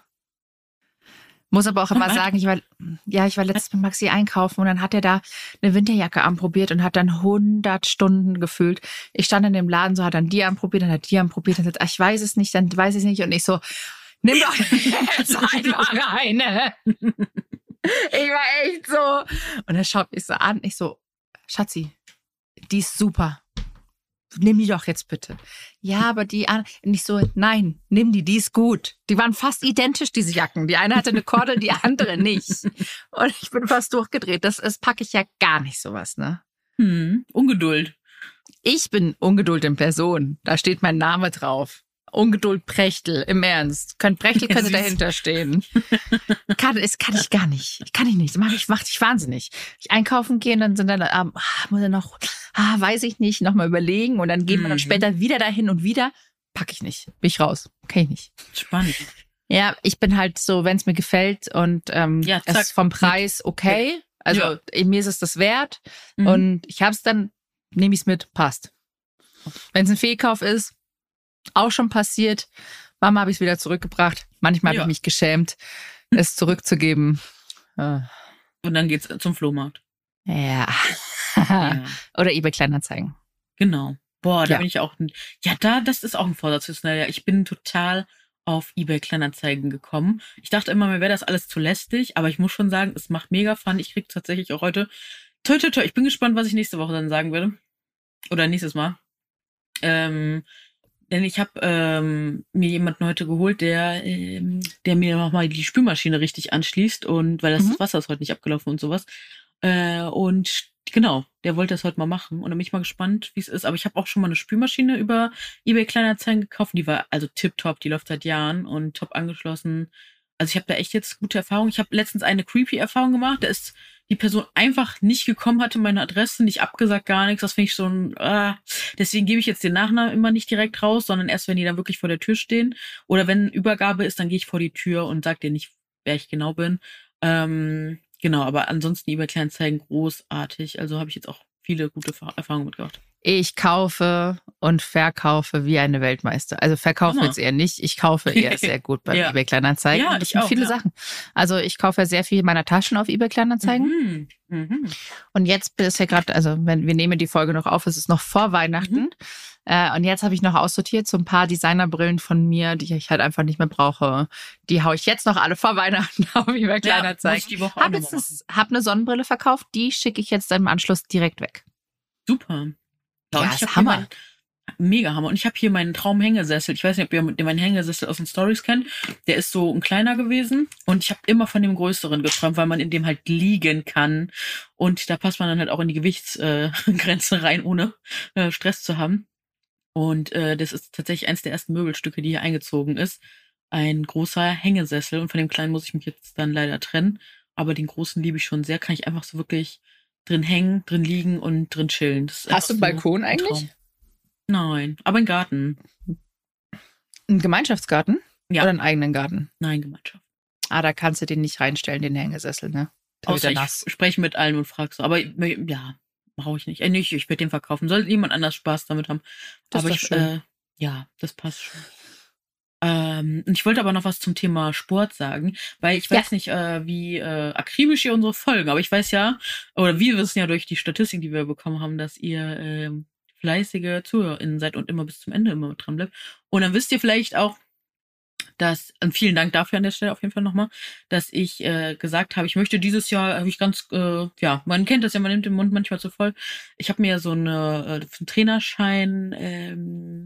Muss aber auch immer sagen, ich war, ja, ich war letztens mit Maxi einkaufen und dann hat er da eine Winterjacke anprobiert und hat dann 100 Stunden gefühlt. Ich stand in dem Laden, so hat dann die anprobiert, dann hat die anprobiert, dann sagt, ach, ich weiß es nicht, dann weiß ich es nicht und ich so, nimm doch jetzt einfach eine. Ich war echt so. Und er schaut mich so an, ich so, Schatzi, die ist super nimm die doch jetzt bitte. Ja, aber die nicht so, nein, nimm die, die ist gut. Die waren fast identisch, diese Jacken. Die eine hatte eine Kordel, die andere nicht. Und ich bin fast durchgedreht. Das, das packe ich ja gar nicht sowas, ne? Hm, Ungeduld. Ich bin Ungeduld in Person. Da steht mein Name drauf. Ungeduld Prechtel, im Ernst. Könnt, Prechtel könnte dahinter stehen. kann, das kann ich gar nicht. Kann ich nicht. Das macht ich, macht dich wahnsinnig. Ich einkaufen gehen, dann sind dann, ah, muss er noch, ah, weiß ich nicht, nochmal überlegen und dann gehen wir dann mhm. später wieder dahin und wieder. Pack ich nicht. Bin ich raus. Kann ich nicht. Spannend. Ja, ich bin halt so, wenn es mir gefällt und ähm, ja, es ist vom Preis okay. Also ja. mir ist es das wert mhm. und ich habe es dann, nehme ich es mit, passt. Wenn es ein Fehlkauf ist, auch schon passiert. Mama habe ich es wieder zurückgebracht. Manchmal ja. habe ich mich geschämt, es zurückzugeben. Und dann geht's zum Flohmarkt. Ja. ja. Oder eBay Kleinanzeigen. Genau. Boah, da ja. bin ich auch. Ja, da, das ist auch ein Vorsatz. Ja, ich bin total auf eBay Kleinanzeigen gekommen. Ich dachte immer, mir wäre das alles zu lästig, aber ich muss schon sagen, es macht mega Fun. Ich krieg tatsächlich auch heute. Toi, toi, toi. Ich bin gespannt, was ich nächste Woche dann sagen werde. Oder nächstes Mal. Ähm, denn ich habe ähm, mir jemanden heute geholt, der, ähm, der mir nochmal die Spülmaschine richtig anschließt und weil das, mhm. das Wasser ist heute nicht abgelaufen und sowas. Äh, und genau, der wollte das heute mal machen. Und dann bin ich mal gespannt, wie es ist. Aber ich habe auch schon mal eine Spülmaschine über eBay Kleinanzeigen gekauft. Die war also tipptopp, die läuft seit Jahren und top angeschlossen. Also ich habe da echt jetzt gute Erfahrungen. Ich habe letztens eine creepy Erfahrung gemacht. Da ist die Person einfach nicht gekommen, hatte meine Adresse, nicht abgesagt, gar nichts. Das finde ich so ein, äh, deswegen gebe ich jetzt den Nachnamen immer nicht direkt raus, sondern erst, wenn die dann wirklich vor der Tür stehen. Oder wenn Übergabe ist, dann gehe ich vor die Tür und sage dir nicht, wer ich genau bin. Ähm, genau, aber ansonsten eBay Kleinzeigen großartig. Also habe ich jetzt auch viele gute Erfahrungen mitgemacht. Ich kaufe und verkaufe wie eine Weltmeister. Also verkaufe jetzt eher nicht. Ich kaufe eher sehr gut bei ja. eBay Kleinanzeigen. Ja, ich auch, viele ja. Sachen. Also ich kaufe sehr viel meiner Taschen auf eBay Kleinanzeigen. Mhm. Mhm. Und jetzt ist ja gerade, also wenn wir nehmen die Folge noch auf, es ist noch vor Weihnachten. Mhm. Äh, und jetzt habe ich noch aussortiert so ein paar Designerbrillen von mir, die ich halt einfach nicht mehr brauche. Die haue ich jetzt noch alle vor Weihnachten auf eBay Kleinanzeigen. Ja, ich habe hab eine Sonnenbrille verkauft, die schicke ich jetzt im Anschluss direkt weg. Super. Ja, Ja, ist Hammer. Mega Hammer. Und ich habe hier meinen Traumhängesessel. Ich weiß nicht, ob ihr meinen Hängesessel aus den Stories kennt. Der ist so ein kleiner gewesen. Und ich habe immer von dem größeren geträumt, weil man in dem halt liegen kann. Und da passt man dann halt auch in die Gewichtsgrenze äh, rein, ohne äh, Stress zu haben. Und äh, das ist tatsächlich eins der ersten Möbelstücke, die hier eingezogen ist. Ein großer Hängesessel. Und von dem kleinen muss ich mich jetzt dann leider trennen. Aber den großen liebe ich schon sehr. Kann ich einfach so wirklich drin hängen, drin liegen und drin chillen. Hast du einen Balkon ein eigentlich? Nein, aber ein Garten. Ein Gemeinschaftsgarten? Ja. Oder einen eigenen Garten? Nein, Gemeinschaft. Ah, da kannst du den nicht reinstellen, den Hängesessel, ne? Wird Außer ja ich spreche mit allen und frage so. Aber ja, brauche ich nicht. Äh, nicht, ich werde den verkaufen. Soll jemand anders Spaß damit haben. Das aber ist ich, äh, ja, das passt schon. Ähm, ich wollte aber noch was zum Thema Sport sagen, weil ich Ja. weiß nicht, äh, wie äh, akribisch ihr unsere Folgen, aber ich weiß ja, oder wir wissen ja durch die Statistik, die wir bekommen haben, dass ihr ähm, fleißige ZuhörerInnen seid und immer bis zum Ende immer dran bleibt. Und dann wisst ihr vielleicht auch, dass, und vielen Dank dafür an der Stelle auf jeden Fall nochmal, dass ich äh, gesagt habe, ich möchte dieses Jahr, habe ich ganz, äh, ja, man kennt das ja, man nimmt den Mund manchmal zu voll. Ich habe mir so eine, äh, einen Trainerschein, ähm,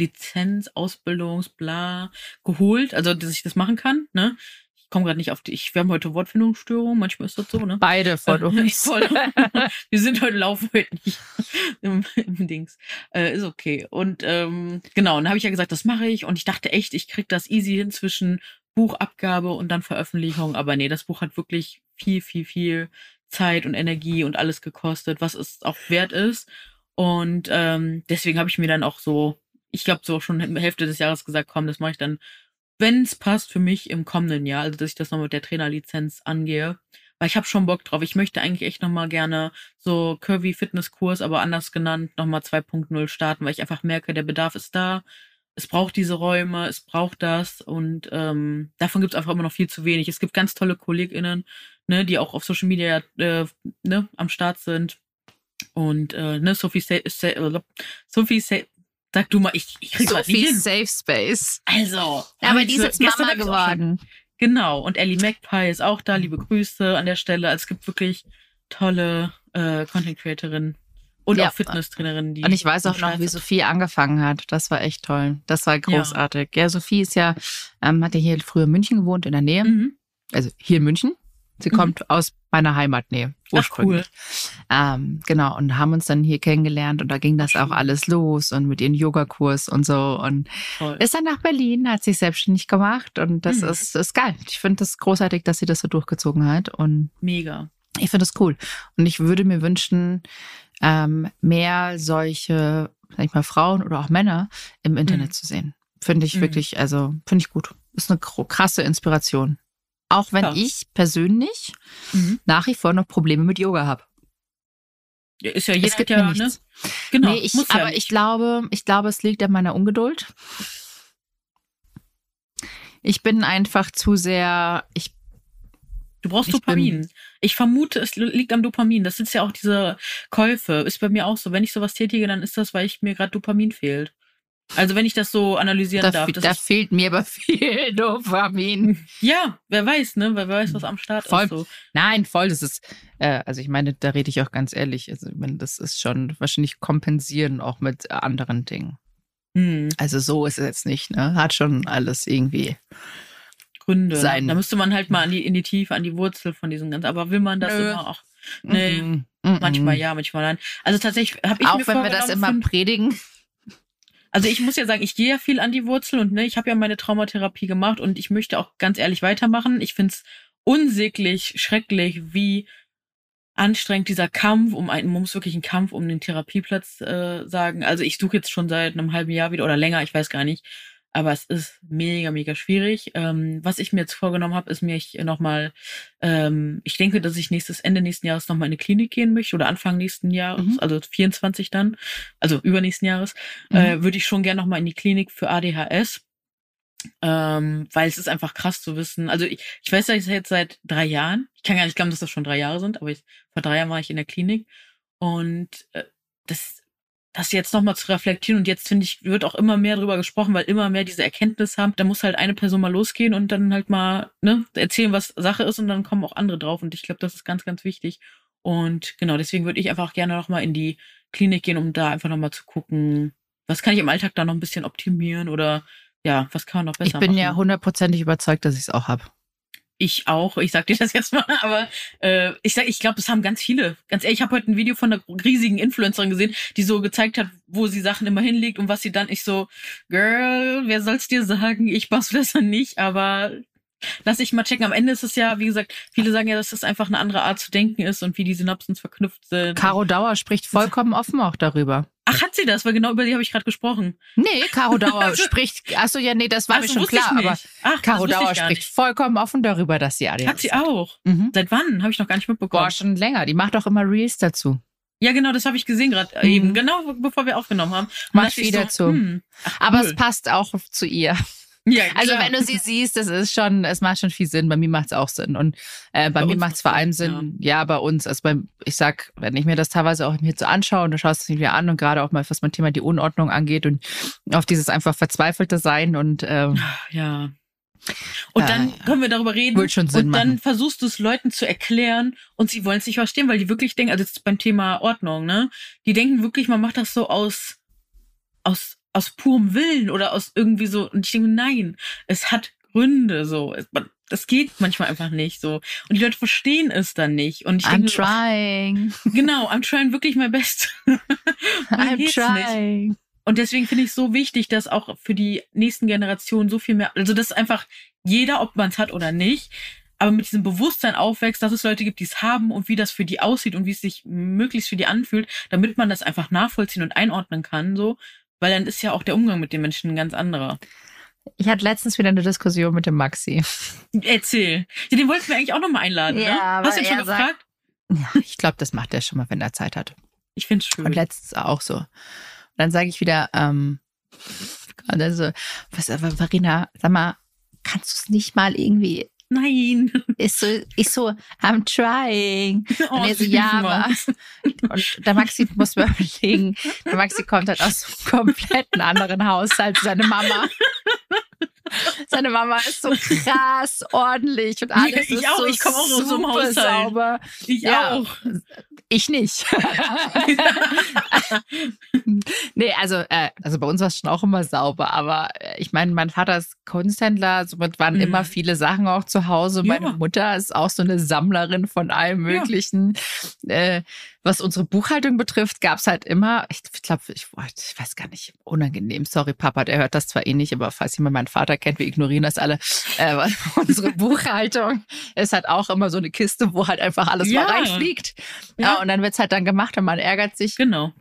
Lizenz, Ausbildungs, bla, geholt, also dass ich das machen kann, ne? Ich komme gerade nicht auf die, ich, wir haben heute Wortfindungsstörung, manchmal ist das so, ne? Beide von uns. voll. Wir sind heute laufen heute nicht im, im Dings. Äh, ist okay. Und ähm, genau, und dann habe ich ja gesagt, das mache ich. Und ich dachte echt, ich krieg das easy hin zwischen Buchabgabe und dann Veröffentlichung. Aber nee, das Buch hat wirklich viel, viel, viel Zeit und Energie und alles gekostet, was es auch wert ist. Und ähm, deswegen habe ich mir dann auch so, ich glaube so schon Hälfte des Jahres gesagt, komm, das mache ich dann, wenn es passt für mich im kommenden Jahr, also dass ich das noch mit der Trainerlizenz angehe. Weil ich habe schon Bock drauf. Ich möchte eigentlich echt nochmal gerne so Curvy Fitnesskurs, aber anders genannt, nochmal 2.0 starten, weil ich einfach merke, der Bedarf ist da. Es braucht diese Räume, es braucht das und ähm, davon gibt es einfach immer noch viel zu wenig. Es gibt ganz tolle KollegInnen, ne, die auch auf Social Media äh, ne, am Start sind. Und äh, ne, Sophie, Sa Sa äh, Sophie, Sa sag du mal, ich, ich krieg grad nicht Sophie hin. Safe Space. Also, Aber die ist jetzt Mama schon- geworden. Genau, und Ellie Magpie ist auch da. Liebe Grüße an der Stelle. Also es gibt wirklich tolle äh, Content Creatorinnen und Ja. auch Fitnesstrainerinnen, die. Und ich weiß auch noch, wie. Sophie angefangen hat. Das war echt toll. Das war großartig. Ja, Sophie ist ja, ähm, hat ja hier früher in München gewohnt, in der Nähe. Mhm. Also hier in München. Sie Mhm. kommt aus meiner Heimatnähe. Ach, Ursprünglich. Ähm, genau. Und haben uns dann hier kennengelernt und da ging das auch alles los und mit ihren Yogakurs und so. Und Toll. ist dann nach Berlin, hat sich selbstständig gemacht und das Mhm. ist, ist geil. Ich finde das großartig, dass sie das so durchgezogen hat und Mega. ich finde das cool. Und ich würde mir wünschen, ähm, mehr solche, sag ich mal, Frauen oder auch Männer im Internet Mhm. zu sehen. Finde ich Mhm. wirklich, also finde ich gut. Ist eine krasse Inspiration. Auch wenn Ja. ich persönlich Mhm. nach wie vor noch Probleme mit Yoga habe. Ja, Ist ja jeder es gibt hat mir ja, ne? nichts. Genau. nee, ich, muss ja aber nicht. ich glaube, ich glaube, es liegt an meiner Ungeduld. Ich bin einfach zu sehr, ich Du brauchst ich Dopamin. Ich vermute, es liegt am Dopamin. Das sind ja auch diese Käufe. Ist bei mir auch so. Wenn ich sowas tätige, dann ist das, weil ich mir gerade Dopamin fehlt. Also wenn ich das so analysieren da, darf. Das da fehlt mir aber viel Dopamin. ja, wer weiß, ne? Wer weiß, was am Start Voll. ist. So. Nein, voll, das ist, äh, also ich meine, da rede ich auch ganz ehrlich, also ich meine, das ist schon wahrscheinlich kompensieren auch mit anderen Dingen. Hm. Also so ist es jetzt nicht, ne? Hat schon alles irgendwie. Gründe. sein. Da müsste man halt mal die, in die Tiefe, an die Wurzel von diesem ganzen. Aber will man das Nö. immer auch? Nee, Mhm. Mhm. manchmal ja, manchmal nein. Also tatsächlich habe ich Auch mir wenn wir das immer predigen. Also ich muss ja sagen, ich gehe ja viel an die Wurzel und ne, ich habe ja meine Traumatherapie gemacht und ich möchte auch ganz ehrlich weitermachen. Ich find's unsäglich schrecklich, wie anstrengend dieser Kampf um einen, man muss wirklich einen Kampf um den Therapieplatz äh, sagen. Also ich suche jetzt schon seit einem halben Jahr wieder oder länger, ich weiß gar nicht. Aber es ist mega, mega schwierig. Ähm, was ich mir jetzt vorgenommen habe, ist mir ich nochmal, ähm, ich denke, dass ich nächstes Ende nächsten Jahres nochmal in eine Klinik gehen möchte oder Anfang nächsten Jahres, Mhm. also 24 dann, also übernächsten Jahres Mhm. äh, würde ich schon gerne nochmal in die Klinik für ADHS. Ähm, weil es ist einfach krass zu wissen. Also ich, ich weiß ja jetzt seit drei Jahren. Ich kann gar nicht glauben, dass das schon drei Jahre sind, aber ich, vor drei Jahren war ich in der Klinik. Und äh, das, das jetzt nochmal zu reflektieren und jetzt finde ich, wird auch immer mehr drüber gesprochen, weil immer mehr diese Erkenntnis haben, da muss halt eine Person mal losgehen und dann halt mal ne, erzählen, was Sache ist und dann kommen auch andere drauf. Und ich glaube, das ist ganz, ganz wichtig. Und genau, deswegen würde ich einfach gerne nochmal in die Klinik gehen, um da einfach nochmal zu gucken, was kann ich im Alltag da noch ein bisschen optimieren oder ja, was kann man noch besser Ich bin machen. ja hundertprozentig überzeugt, dass ich es auch habe. Ich auch, ich sag dir das jetzt mal, aber äh, ich sag, ich glaube, das haben ganz viele. Ganz ehrlich, ich habe heute ein Video von einer riesigen Influencerin gesehen, die so gezeigt hat, wo sie Sachen immer hinlegt und was sie dann ich so, Girl, wer soll's dir sagen? Ich mach's besser nicht, aber lass ich mal checken. Am Ende ist es ja, wie gesagt, viele sagen ja, dass das einfach eine andere Art zu denken ist und wie die Synapsen verknüpft sind. Caro Dauer spricht vollkommen offen auch darüber. Ach, hat sie das? Weil genau über die habe ich gerade gesprochen. Nee, Caro Dauer spricht, achso, ja, nee, das war so schon klar, aber. Ach, Caro Dauer spricht vollkommen offen darüber, dass sie ADHS Hat sie auch. Mhm. Seit wann? Habe ich noch gar nicht mitbekommen. Boah, schon länger. Die macht auch immer Reels dazu. Ja, genau, das habe ich gesehen gerade Mhm. eben, genau bevor wir aufgenommen haben. Dachte ich viel so, dazu. Hm, ach, Aber cool. es passt auch zu ihr. Ja, Also wenn du sie siehst, das ist schon, es macht schon viel Sinn. Bei mir macht es auch Sinn. Und äh, bei, Bei mir macht es vor allem Sinn, Sinn, ja. bei uns. Also beim, ich sag, wenn ich mir das teilweise auch mir so anschaue und du schaust es mir an und gerade auch mal, was mein Thema die Unordnung angeht und auf dieses einfach verzweifelte Sein und ähm, Ja. Und Ja, dann ja. können wir darüber reden. Wird schon Sinn und dann machen. versuchst du es Leuten zu erklären und sie wollen es nicht verstehen, weil die wirklich denken, also jetzt beim Thema Ordnung, ne? Die denken wirklich, man macht das so aus, aus, aus purem Willen oder aus irgendwie so. Und ich denke, nein, es hat Gründe so. Es, man, das geht manchmal einfach nicht so. Und die Leute verstehen es dann nicht. Und ich I'm denke, trying. genau, I'm trying wirklich my best. I'm geht's nicht. trying. Und deswegen finde ich es so wichtig, dass auch für die nächsten Generationen so viel mehr, also dass einfach jeder, ob man es hat oder nicht, aber mit diesem Bewusstsein aufwächst, dass es Leute gibt, die es haben und wie das für die aussieht und wie es sich möglichst für die anfühlt, damit man das einfach nachvollziehen und einordnen kann, so. Weil dann ist ja auch der Umgang mit den Menschen ein ganz anderer. Ich hatte letztens wieder eine Diskussion mit dem Maxi. Erzähl. Ja, den wollten wir eigentlich auch nochmal einladen, Ja, ne? aber Hast du ihn schon er sagt- gefragt? Ja, ich glaube, das macht er schon mal, wenn er Zeit hat. Ich find's schön. Und letztens auch so. Und dann sage ich wieder, ähm, und dann so, was, aber Verena, sag mal, kannst du es nicht mal irgendwie, Nein. ist so, ist so, I'm trying. Oh, Und er so, süß, ja, aber, und der Maxi muss mir überlegen, der Maxi kommt halt aus einem kompletten anderen Haushalt, seine Mama. Seine Mama ist so krass ordentlich und alles Ich ist auch, so ich komm auch aus so einem Haushalt. sauber. Ich Ja. auch. Ich nicht. nee, also, äh, also bei uns war es schon auch immer sauber, aber äh, ich meine, mein Vater ist Kunsthändler, somit waren Mhm. immer viele Sachen auch zu Hause. Ja. Meine Mutter ist auch so eine Sammlerin von allem Ja. Möglichen. Äh, was unsere Buchhaltung betrifft, gab's halt immer, ich glaube, ich, ich weiß gar nicht, unangenehm. Sorry, Papa, der hört das zwar eh nicht, aber falls jemand meinen Vater kennt, wir ignorieren das alle. Äh, unsere Buchhaltung ist halt auch immer so eine Kiste, wo halt einfach alles Ja. mal reinfliegt. Ja. Ja. und dann wird's halt dann gemacht und man ärgert sich. Genau.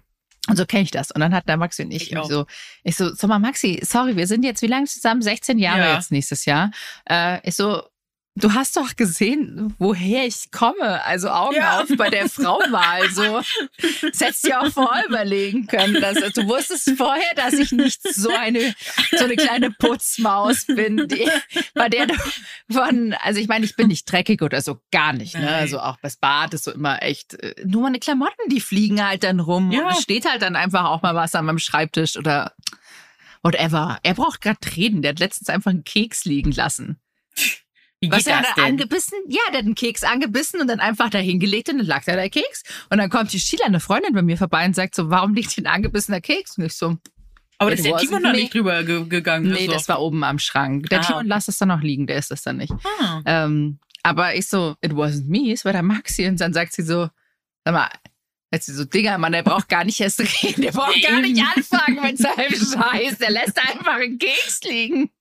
Und so kenne ich das. Und dann hat der Maxi und ich, Ich so, ich so, sag mal, Maxi, sorry, wir sind jetzt wie lange zusammen? 16 Jahre Ja. jetzt nächstes Jahr. Äh, ich so, du hast doch gesehen, woher ich komme. Also Augen Ja. auf bei der Frauenwahl. So, das hättest du dir auch vorher überlegen können. Dass, du wusstest vorher, dass ich nicht so eine, so eine kleine Putzmaus bin, die, bei der du von, also ich meine, ich bin nicht dreckig oder so, gar nicht. Ne? Also auch das Bad ist so immer echt, äh, nur meine Klamotten, die fliegen halt dann rum Ja. und es steht halt dann einfach auch mal was an meinem Schreibtisch oder whatever. Er braucht gerade reden. Der hat letztens einfach einen Keks liegen lassen. Wie Was geht er das denn? angebissen? Ja, der hat einen Keks angebissen und dann einfach da hingelegt und dann lag da der Keks. Und dann kommt die Sheila, eine Freundin bei mir vorbei und sagt so, warum liegt hier ein angebissener Keks? Und ich so, Aber das ist der Timon noch nicht drüber ge gegangen. nee, ist das so. war oben am Schrank. Der Ah, Timon lässt es dann noch liegen, der ist das dann nicht. Ah. Ähm, aber ich so, it wasn't me, es war der Maxi. Und dann sagt sie so, sag mal, Jetzt sie so, Digga, Mann, der braucht gar nicht erst reden. Der braucht gar nicht anfangen mit seinem Scheiß. Der lässt einfach einen Keks liegen.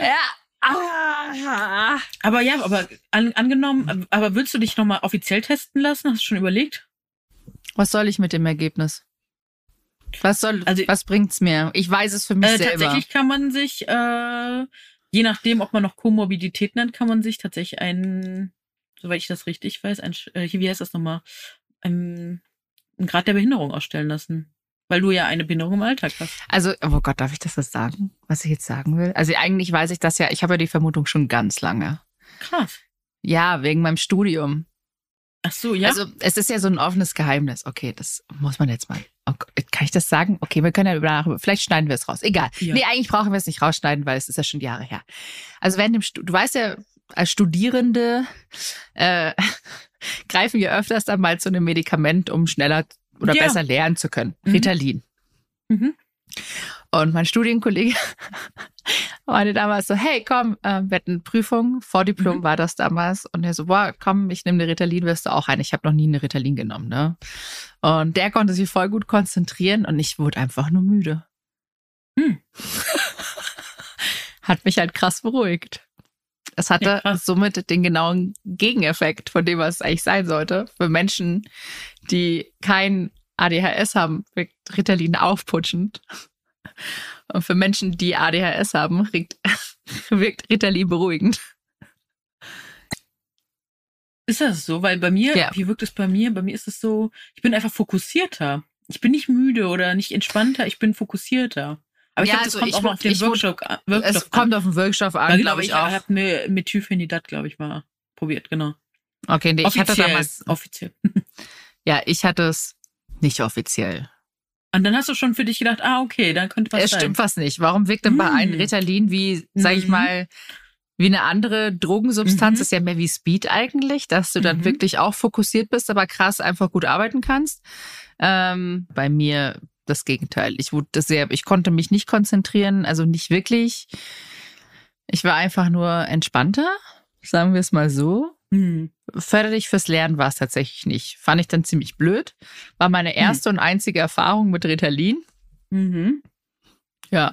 Ja. Ah. Aber ja, aber an, angenommen, aber willst du dich nochmal offiziell testen lassen? Hast du schon überlegt? Was soll ich mit dem Ergebnis? Was soll, Also- was bringt's mir? Ich weiß es für mich Äh, selber. tatsächlich kann man sich, äh, je nachdem, ob man noch Komorbidität nennt, kann man sich tatsächlich ein, soweit ich das richtig weiß, ein, äh, wie heißt das nochmal, ein, ein Grad der Behinderung ausstellen lassen. Weil du ja eine Behinderung im Alltag hast. Also, oh Gott, darf ich das jetzt sagen, was ich jetzt sagen will? Also eigentlich weiß ich das ja, ich habe ja die Vermutung schon ganz lange. Krass. Ja, wegen meinem Studium. Ach so, ja. Also es ist ja so ein offenes Geheimnis. Okay, das muss man jetzt mal. Oh Gott, kann ich das sagen? Okay, wir können ja danach, vielleicht schneiden wir es raus. Egal. Ja. Nee, eigentlich brauchen wir es nicht rausschneiden, weil es ist ja schon Jahre her. Also während dem Stu du weißt ja, als Studierende äh, greifen wir öfters dann mal zu einem Medikament, um schneller oder Ja. besser lernen zu können. Mhm. Ritalin. Mhm. Und mein Studienkollege meinte damals so, hey, komm, äh, wir hatten Prüfung, Vordiplom Mhm. war das damals. Und er so, boah, komm, ich nehme eine Ritalin, wirst du auch ein. Ich habe noch nie eine Ritalin genommen, ne? Und der konnte sich voll gut konzentrieren und ich wurde einfach nur müde. Hm. Hat mich halt krass beruhigt. Es hatte Ja, somit den genauen Gegeneffekt von dem, was es eigentlich sein sollte. Für Menschen, die kein ADHS haben, wirkt Ritalin aufputschend. Und für Menschen, die ADHS haben, wirkt, wirkt Ritalin beruhigend. Ist das so? Weil bei mir, Ja. wie wirkt es bei mir? Bei mir ist es so, ich bin einfach fokussierter. Ich bin nicht müde oder nicht entspannter, ich bin fokussierter. Aber ich Ja, glaube, das also kommt ich auch auf den ich Wirkstoff, an- Wirkstoff Es kommt auf den Wirkstoff an. an, glaube ich auch. habe mir Methylphenidat, glaube ich, mal probiert, genau. Okay, nee, ich hatte offiziell, damals, offiziell. ja, ich hatte es nicht offiziell. Und dann hast du schon für dich gedacht, ah, okay, dann könnte was Es sein. stimmt was nicht. Warum wirkt denn bei Hm. einem Ritalin wie, sag ich Mhm. mal, wie eine andere Drogensubstanz? Mhm. Ist ja mehr wie Speed eigentlich, dass du dann Mhm. wirklich auch fokussiert bist, aber krass einfach gut arbeiten kannst. Ähm, bei mir das Gegenteil. Ich wurde sehr, ich konnte mich nicht konzentrieren, also nicht wirklich. Ich war einfach nur entspannter, sagen wir es mal so. Hm. Förderlich fürs Lernen war es tatsächlich nicht. Fand ich dann ziemlich blöd. War meine erste und einzige Erfahrung mit Ritalin. Mhm. Ja,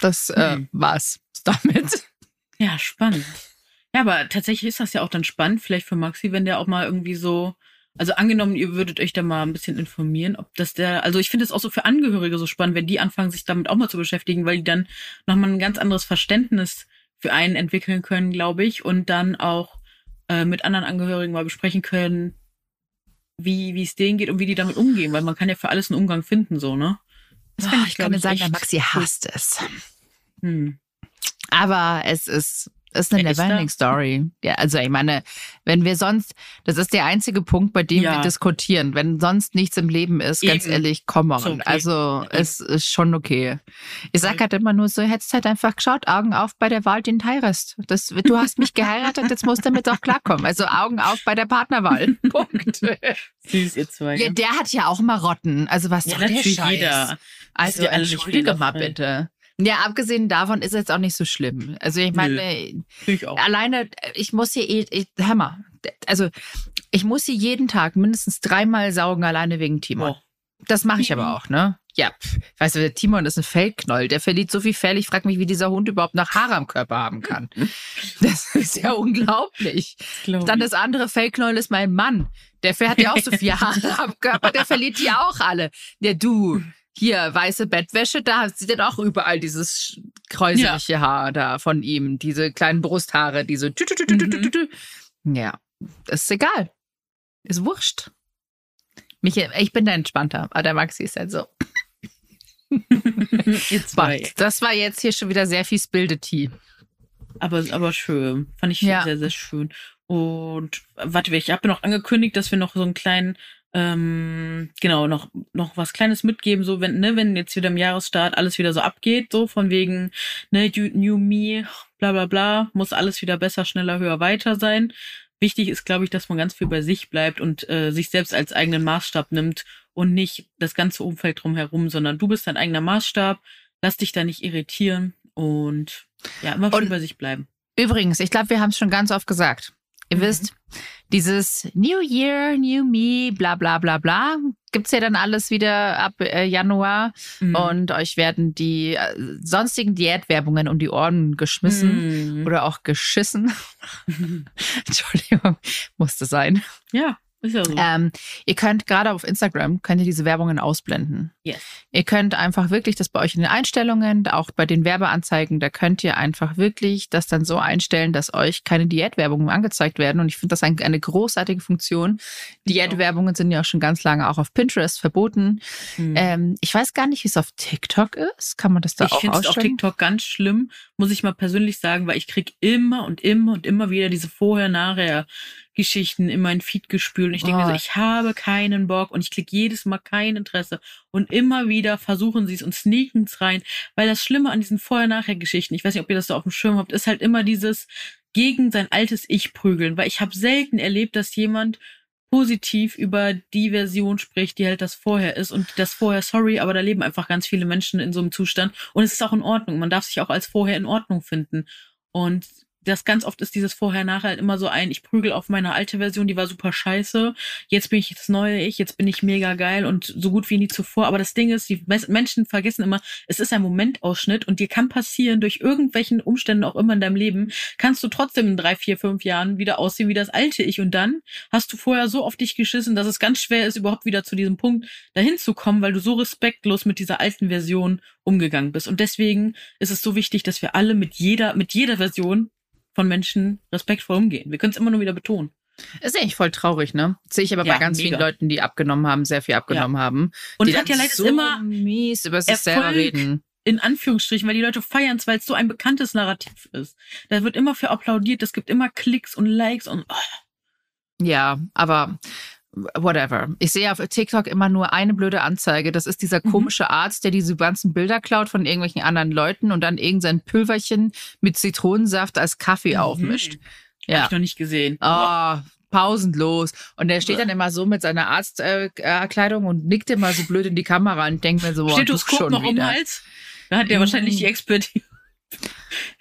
das äh, Hm. war's damit. Ja, spannend. Ja, aber tatsächlich ist das ja auch dann spannend, vielleicht für Maxi, wenn der auch mal irgendwie so, also angenommen, ihr würdet euch da mal ein bisschen informieren, ob das der, also ich finde es auch so für Angehörige so spannend, wenn die anfangen, sich damit auch mal zu beschäftigen, weil die dann nochmal ein ganz anderes Verständnis für einen entwickeln können, glaube ich, und dann auch äh, mit anderen Angehörigen mal besprechen können, wie wie es denen geht und wie die damit umgehen, weil man kann ja für alles einen Umgang finden, so, ne? Das fänd Ah, ich kann dir sagen, der Maxi hasst es. Hm. Aber es ist, ist eine Er ist neverending. Story. Ja, also ich meine, wenn wir sonst, das ist der einzige Punkt, bei dem Ja. wir diskutieren. Wenn sonst nichts im Leben ist, ganz Eben. ehrlich, come on. Ist okay. Also Ja. es ist schon okay. Ich sag halt immer nur so, hättest halt einfach geschaut, Augen auf bei der Wahl, den du heiratest. Das, du hast mich geheiratet, jetzt musst du damit auch klarkommen. Also Augen auf bei der Partnerwahl. Punkt. Süß, ihr zwei. Ja, der hat ja auch Marotten. Also was ja soll der Scheiß? jeder. Also ja entschuldige mal bitte. Ja, abgesehen davon ist es jetzt auch nicht so schlimm. Also ich meine, Finde ich alleine, ich muss hier, eh- ich, mal, also ich muss hier jeden Tag mindestens dreimal saugen, alleine wegen Timon. Oh. Das mache ich Mhm. aber auch, ne? Ja, weißt du, der Timon ist ein Feldknoll. Der verliert so viel Fell. Ich frage mich, wie dieser Hund überhaupt noch Haare am Körper haben kann. Das ist ja unglaublich. Glaub Dann das andere Feldknäuel ist mein Mann. Der hat ja auch so viele Haare am Körper, der verliert die auch alle. Der du, hier, weiße Bettwäsche, da sieht dann auch überall dieses kräuselige Haar da von ihm, diese kleinen Brusthaare, diese tü, tü, tü, tü. Ja, ist egal. Ist wurscht. Mich, ich bin da entspannter, aber der Maxi ist halt so. Ihr zwei. Das war jetzt hier schon wieder sehr viel Spilde-Tea. Aber, aber schön. Fand ich Ja. sehr, sehr schön. Und warte, ich habe noch angekündigt, dass wir noch so einen kleinen, ähm, genau, noch, noch was Kleines mitgeben, so wenn, ne, wenn jetzt wieder im Jahresstart alles wieder so abgeht, so von wegen, ne, you- New Me, bla bla bla, muss alles wieder besser, schneller, höher, weiter sein. Wichtig ist, glaube ich, dass man ganz viel bei sich bleibt und äh, sich selbst als eigenen Maßstab nimmt und nicht das ganze Umfeld drumherum, sondern du bist dein eigener Maßstab, lass dich da nicht irritieren und ja, immer schön Und- bei sich bleiben. Übrigens, ich glaube, wir haben es schon ganz oft gesagt. Ihr Mhm. wisst, dieses New Year, New Me, bla bla bla bla, gibt's ja dann alles wieder ab äh, Januar. Mhm. Und euch werden die äh, sonstigen Diätwerbungen um die Ohren geschmissen Mhm. oder auch geschissen. Entschuldigung, musste sein. Ja, ist ja so. Ähm, ihr könnt gerade auf Instagram, könnt ihr diese Werbungen ausblenden. yes. Ihr könnt einfach wirklich das bei euch in den Einstellungen, auch bei den Werbeanzeigen, da könnt ihr einfach wirklich das dann so einstellen, dass euch keine Diätwerbungen angezeigt werden. Und ich finde das ein, eine großartige Funktion. Diätwerbungen sind ja auch schon ganz lange auch auf Pinterest verboten. Mhm. Ähm, ich weiß gar nicht, wie es auf TikTok ist. Kann man das da ich auch finde es auf ausstellen? TikTok ganz schlimm, muss ich mal persönlich sagen, weil ich krieg immer und immer und immer wieder diese Vorher-Nachher-Geschichten in meinen Feed gespült. Und ich denke mir Oh. so, ich habe keinen Bock und ich klicke jedes Mal kein Interesse. Und immer wieder versuchen sie es und sneaken es rein. Weil das Schlimme an diesen Vorher-Nachher-Geschichten, ich weiß nicht, ob ihr das so auf dem Schirm habt, ist halt immer dieses gegen sein altes Ich prügeln. Weil ich habe selten erlebt, dass jemand positiv über die Version spricht, die halt das vorher ist und das vorher, sorry, aber da leben einfach ganz viele Menschen in so einem Zustand und es ist auch in Ordnung. Man darf sich auch als vorher in Ordnung finden. Und das ganz oft ist dieses Vorher-Nachher halt immer so ein, ich prügel auf meine alte Version, die war super scheiße, jetzt bin ich das neue Ich, jetzt bin ich mega geil und so gut wie nie zuvor. Aber das Ding ist, die Menschen vergessen immer, es ist ein Momentausschnitt und dir kann passieren, durch irgendwelchen Umständen auch immer in deinem Leben, kannst du trotzdem in drei, vier, fünf Jahren wieder aussehen wie das alte Ich und dann hast du vorher so auf dich geschissen, dass es ganz schwer ist, überhaupt wieder zu diesem Punkt dahin zu kommen, weil du so respektlos mit dieser alten Version umgegangen bist. Und deswegen ist es so wichtig, dass wir alle mit jeder, mit jeder Version von Menschen respektvoll umgehen. Wir können es immer nur wieder betonen. Ist eigentlich voll traurig, ne? Sehe ich aber ja, bei ganz mega. vielen Leuten, die abgenommen haben, sehr viel abgenommen ja. haben. Und die hat ja leider so immer mies über sich selber reden. In Anführungsstrichen, weil die Leute feiern es, weil es so ein bekanntes Narrativ ist. Da wird immer für applaudiert, es gibt immer Klicks und Likes und oh. Ja, aber whatever. Ich sehe auf TikTok immer nur eine blöde Anzeige. Das ist dieser mhm. komische Arzt, der diese ganzen Bilder klaut von irgendwelchen anderen Leuten und dann irgendein Pülverchen mit Zitronensaft als Kaffee mhm. aufmischt. Ja. Hab ich noch nicht gesehen. Oh, pausenlos. Und der steht dann immer so mit seiner Arztkleidung äh, und nickt immer so blöd in die Kamera und denkt mir so, boah, Stethoskop schon noch wieder. um den Hals? Da hat der mhm. wahrscheinlich die Expertise.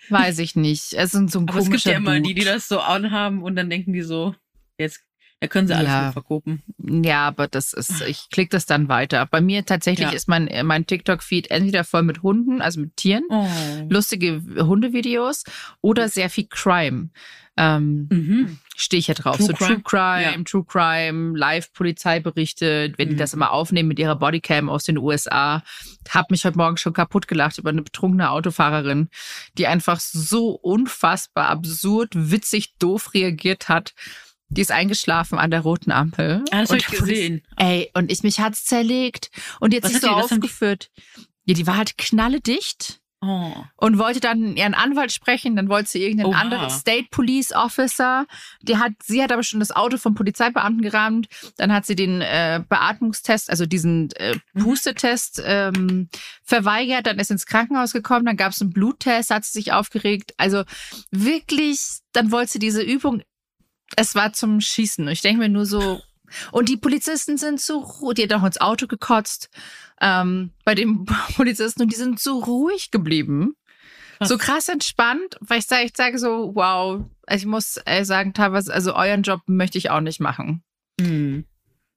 Weiß ich nicht. Es sind so ein Aber es gibt ja immer Dude. die, die das so anhaben und dann denken die so, jetzt da können sie alles ja. verkopen. Ja, aber das ist, ich klicke das dann weiter. Bei mir tatsächlich ja. ist mein, mein TikTok-Feed entweder voll mit Hunden, also mit Tieren, oh. lustige Hundevideos oder sehr viel Crime. Ähm, mhm. Stehe ich ja drauf. True so Crime. True Crime, ja. True Crime, Live-Polizeiberichte, wenn mhm. die das immer aufnehmen mit ihrer Bodycam aus den USA. Hab mich heute Morgen schon kaputt gelacht über eine betrunkene Autofahrerin, die einfach so unfassbar absurd, witzig, doof reagiert hat die ist eingeschlafen an der roten Ampel. Ah, das habe ich gesehen. Ey, und ich mich hat's zerlegt. Und jetzt ist so die, aufgeführt. Ja, die war halt knalledicht. Oh. Und wollte dann ihren Anwalt sprechen, dann wollte sie irgendeinen Oha. anderen State Police Officer. Die hat, sie hat aber schon das Auto vom Polizeibeamten gerammt. Dann hat sie den äh, Beatmungstest, also diesen äh, mhm. Pustetest ähm, verweigert. Dann ist ins Krankenhaus gekommen. Dann gab es einen Bluttest, hat sie sich aufgeregt. Also wirklich, dann wollte sie diese Übung es war zum Schießen. Ich denke mir nur so, und die Polizisten sind so, die hat auch ins Auto gekotzt ähm, bei den Polizisten und die sind so ruhig geblieben. Was? So krass entspannt, weil ich sage, ich sage so, wow, also ich muss äh, sagen, teilweise, also euren Job möchte ich auch nicht machen. Mhm.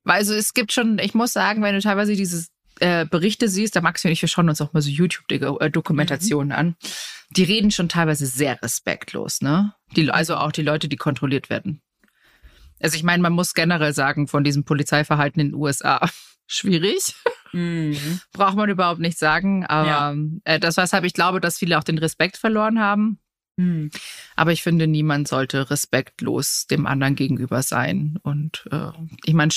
Weil also es gibt schon, ich muss sagen, wenn du teilweise diese äh, Berichte siehst, da Max und ich, wir schauen uns auch mal so YouTube-Dokumentationen mhm. an, die reden schon teilweise sehr respektlos, ne? Die, also auch die Leute, die kontrolliert werden. Also ich meine, man muss generell sagen, von diesem Polizeiverhalten in den USA schwierig. Mhm. Braucht man überhaupt nicht sagen. Aber ja. äh, das, weshalb ich glaube, dass viele auch den Respekt verloren haben. Mhm. Aber ich finde, niemand sollte respektlos dem anderen gegenüber sein. Und äh, ich meine,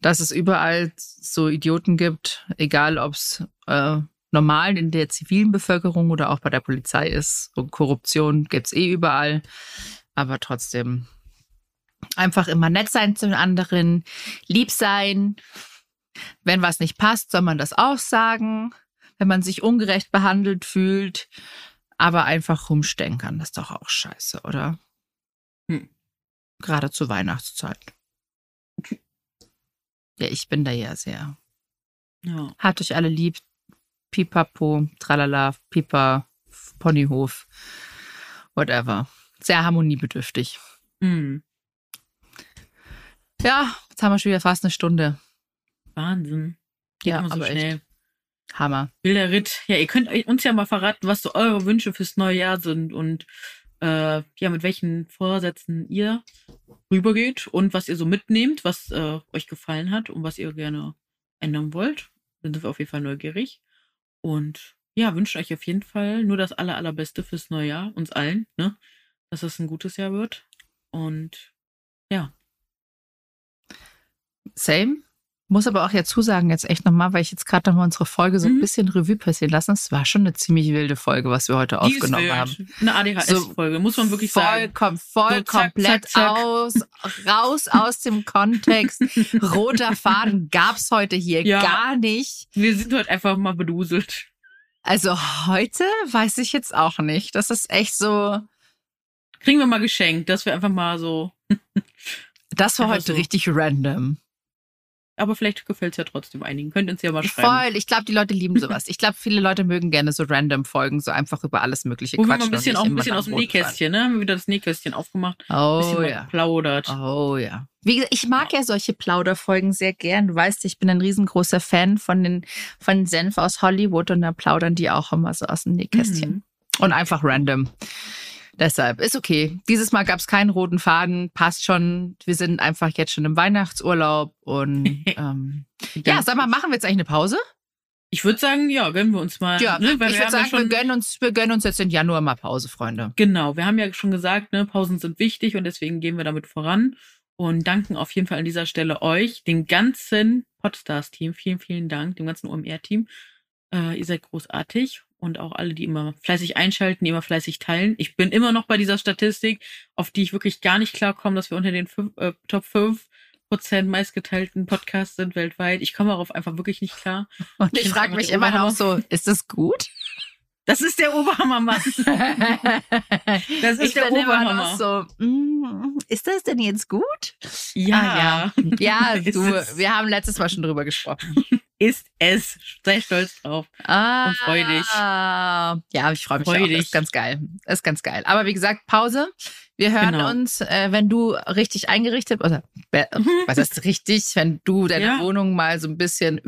dass es überall so Idioten gibt, egal ob es äh, normal in der zivilen Bevölkerung oder auch bei der Polizei ist. Und Korruption gibt's eh überall. Aber trotzdem Einfach immer nett sein zu den anderen, lieb sein. Wenn was nicht passt, soll man das auch sagen. Wenn man sich ungerecht behandelt fühlt. Aber einfach rumstenkern, das ist doch auch scheiße, oder? Hm. Gerade zur Weihnachtszeit. Ja, ich bin da ja sehr. Ja. Hat euch alle lieb. Pipapo, tralala, Pipa, Ponyhof, whatever. Sehr harmoniebedürftig. Mhm. Ja, jetzt haben wir schon wieder fast eine Stunde. Wahnsinn. Geht ja, so aber schnell. Echt. Hammer. Wilder Ritt. Ja, ihr könnt uns ja mal verraten, was so eure Wünsche fürs neue Jahr sind und äh, ja, mit welchen Vorsätzen ihr rübergeht und was ihr so mitnehmt, was äh, euch gefallen hat und was ihr gerne ändern wollt. Dann sind wir auf jeden Fall neugierig. Und ja, wünsche euch auf jeden Fall nur das aller, allerbeste fürs neue Jahr, uns allen, ne? Dass es ein gutes Jahr wird. Und ja, Same. Muss aber auch jetzt zusagen, jetzt echt nochmal, weil ich jetzt gerade nochmal unsere Folge so ein mhm. bisschen Revue passieren lassen. Es war schon eine ziemlich wilde Folge, was wir heute Die aufgenommen haben. Eine ADHS-Folge, so muss man wirklich voll, sagen. Kom voll so zack, komplett zack, zack. aus, raus aus dem Kontext. Roter Faden gab's heute hier ja. gar nicht. Wir sind heute einfach mal beduselt. Also heute weiß ich jetzt auch nicht. Das ist echt so. Kriegen wir mal geschenkt, dass wir einfach mal so Das war heute so. richtig random. Aber vielleicht gefällt es ja trotzdem einigen. Könnt uns ja mal schreiben. Voll. Ich glaube, die Leute lieben sowas. Ich glaube, viele Leute mögen gerne so random Folgen, so einfach über alles Mögliche Wo wir mal quatschen. ein bisschen, auch ein bisschen aus dem Nähkästchen, ne? Haben wir wieder das Nähkästchen aufgemacht. bisschen Oh mal ja. geplaudert. Oh ja. Wie gesagt, ich mag ja solche Plauderfolgen sehr gern. Du weißt, ich bin ein riesengroßer Fan von den von Senf aus Hollywood und da plaudern die auch immer so aus dem Nähkästchen. Mhm. Und einfach random. Deshalb ist okay. Dieses Mal gab es keinen roten Faden, passt schon. Wir sind einfach jetzt schon im Weihnachtsurlaub und ähm, ja, sag mal, machen wir jetzt eigentlich eine Pause? Ich würde sagen, ja, gönnen wir uns mal. Ja, ne? Weil ich wir würde sagen, ja schon, wir gönnen uns, wir gönnen uns jetzt im Januar mal Pause, Freunde. Genau, wir haben ja schon gesagt, ne, Pausen sind wichtig und deswegen gehen wir damit voran und danken auf jeden Fall an dieser Stelle euch, dem ganzen Podstars-Team. Vielen, vielen Dank, dem ganzen OMR-Team. Äh, ihr seid großartig und auch alle, die immer fleißig einschalten, die immer fleißig teilen. Ich bin immer noch bei dieser Statistik, auf die ich wirklich gar nicht klarkomme, dass wir unter den fünf, äh, Top 5 Prozent meistgeteilten Podcasts sind weltweit. Ich komme darauf einfach wirklich nicht klar. Und Ich ich frage mich immer noch so, ist das gut? Das ist der Oberhammermann. Das ist ich der Oberhammer. so, mm, ist das denn jetzt gut? Ja, Ah, ja. Ja, du, wir haben letztes Mal schon drüber gesprochen. Ist es. Sei stolz drauf. Ah, Und freu dich. Ja, ich freue mich Freu auch. dich. Ist ganz geil. Ist ganz geil. Aber wie gesagt, Pause. Wir hören Genau. uns, äh, wenn du richtig eingerichtet, oder was heißt richtig, wenn du deine Ja. Wohnung mal so ein bisschen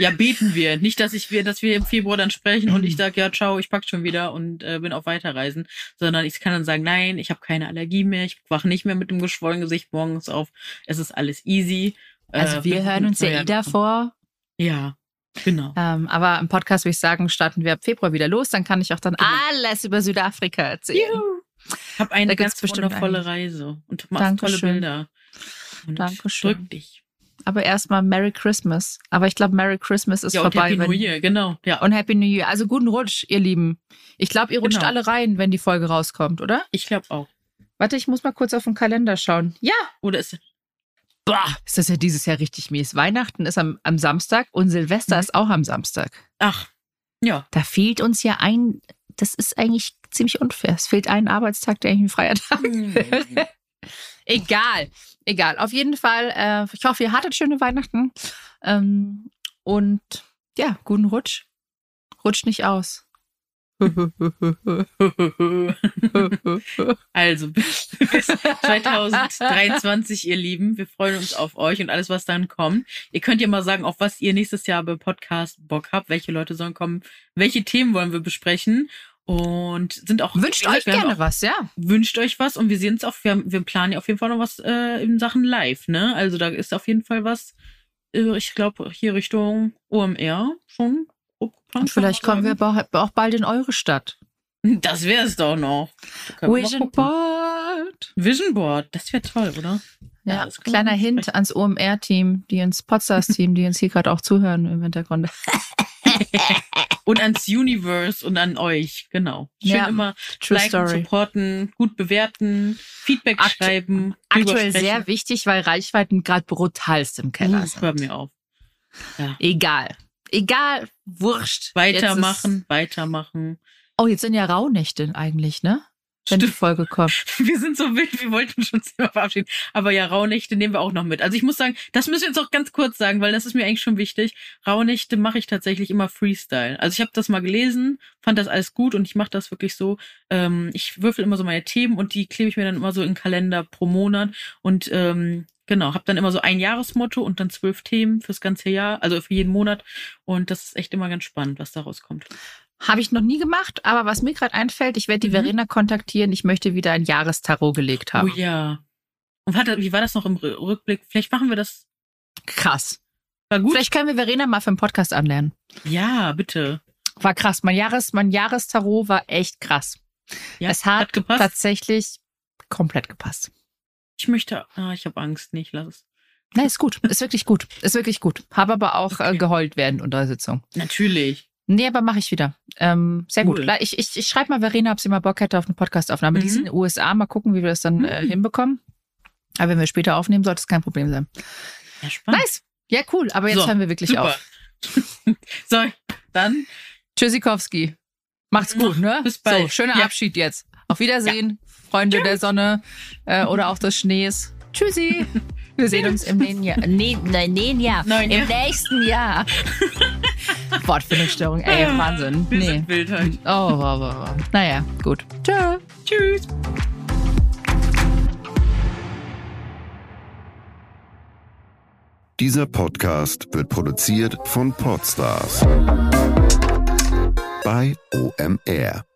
Ja, beten wir. Nicht, dass ich wir, dass wir im Februar dann sprechen und ich sage, ja, ciao, ich pack schon wieder und äh, bin auf Weiterreisen, sondern ich kann dann sagen, nein, ich habe keine Allergie mehr, ich wache nicht mehr mit dem geschwollenen Gesicht morgens auf. Es ist alles easy. Also Äh, wir hören uns ja Neujahr eh davor. Ja, genau. Ähm, aber im Podcast würde ich sagen, starten wir ab Februar wieder los. Dann kann ich auch dann Genau. alles über Südafrika erzählen. Hab eine ganz bestimmt wundervolle einiges. Reise und machst tolle. Bilder. Und Dankeschön. Drück dich. Aber erstmal Merry Christmas. Aber ich glaube, Merry Christmas ist ja, und vorbei. Happy New Year, genau. Ja, Und Happy New Year. Also guten Rutsch, ihr Lieben. Ich glaube, ihr rutscht Genau. alle rein, wenn die Folge rauskommt, oder? ich glaube auch. Warte, ich muss mal kurz auf den Kalender schauen. Ja. Oder ist Boah, ist das ja dieses Jahr richtig mies. Weihnachten ist am, am Samstag und Silvester Mhm. ist auch am Samstag. ach, ja. Da fehlt uns ja ein, das ist eigentlich ziemlich unfair. Es fehlt ein Arbeitstag, der eigentlich ein freier Tag wäre. Egal, egal. Auf jeden Fall, äh, ich hoffe, ihr hattet schöne Weihnachten. Ähm, und ja, guten Rutsch. Rutscht nicht aus. Also bis, bis 2023, ihr Lieben. Wir freuen uns auf euch und alles, was dann kommt. Ihr könnt ja mal sagen, auf was ihr nächstes Jahr beim Podcast Bock habt. Welche Leute sollen kommen? Welche Themen wollen wir besprechen? Und sind auch Wünscht euch gerne auch, was, ja. wünscht euch was und wir sehen uns auch. Wir, haben, wir planen ja auf jeden Fall noch was äh, in Sachen Live. Ne, also da ist auf jeden Fall was. Äh, ich glaube hier Richtung OMR schon. Und vielleicht kommen wir auch bald in eure Stadt. Das wäre es doch noch. Vision. Board. Vision Board, das wäre toll, oder? Ja, Ja, kleiner Hint ans OMR-Team, die ins Podstars-Team, die uns hier gerade auch zuhören im Hintergrund. Und ans Universe und an euch, genau. Schön Ja, immer True liken, Story. supporten, gut bewerten, Feedback Aktu- schreiben. Aktuell sehr wichtig, weil Reichweiten gerade brutalst im Keller Uh, sind. hör mir auf. Egal. Egal, wurscht. Weitermachen, weitermachen. oh, jetzt sind ja Rauhnächte eigentlich, ne? Wenn die Stimmt. Folge kommt. Wir sind so wild, wir wollten schon immer verabschieden. Aber ja, Rauhnächte nehmen wir auch noch mit. Also ich muss sagen, das müssen wir jetzt auch ganz kurz sagen, weil das ist mir eigentlich schon wichtig. Rauhnächte mache ich tatsächlich immer Freestyle. Also ich habe das mal gelesen, fand das alles gut und ich mache das wirklich so. Ähm, ich würfel immer so meine Themen und die klebe ich mir dann immer so in den Kalender pro Monat. Und ähm, genau, habe dann immer so ein Jahresmotto und dann zwölf Themen fürs ganze Jahr, also für jeden Monat. Und das ist echt immer ganz spannend, was da rauskommt. Habe ich noch nie gemacht, aber was mir gerade einfällt, ich werde die Mhm. Verena kontaktieren. Ich möchte wieder ein Jahrestarot gelegt haben. Oh ja. Und warte, wie war das noch im Rü- Rückblick? Vielleicht machen wir das. Krass. War gut? Vielleicht können wir Verena mal für den Podcast anlernen. Ja, bitte. War krass. Mein Jahres, mein Jahrestarot war echt krass. Ja, es hat, hat tatsächlich komplett gepasst. Ich möchte, ah, ich habe Angst, nicht, lass es. Nein, ist gut. Ist wirklich gut. Ist wirklich gut. Habe aber auch äh, Okay. geheult während unserer Sitzung. Natürlich. Nee, aber mache ich wieder. Ähm, sehr Cool. gut. Ich, ich, ich schreibe mal Verena, ob sie mal Bock hätte auf eine Podcastaufnahme. Die Mhm. sind in den USA. Mal gucken, wie wir das dann äh, Mhm. hinbekommen. Aber wenn wir später aufnehmen, sollte es kein Problem sein. Ja, spannend. Nice. Ja, cool. Aber jetzt So, hören wir wirklich Super. auf. so, dann Tschüssikowski. Macht's gut, ne? Bis bald. So, schöner Ja. Abschied jetzt. Auf Wiedersehen, Freunde der Sonne äh, oder auch des Schnees. Tschüssi. Wir sehen uns im nächsten Jahr. Nee, nein, nein, Jahr. Nein, Im ja. nächsten Jahr. Wortfindungsstörung. Ey, Wahnsinn. Wir Nee. sind wild halt. Oh, wow, wow, wow. Naja, gut. Tschö. Tschüss. Dieser Podcast wird produziert von Podstars bei OMR.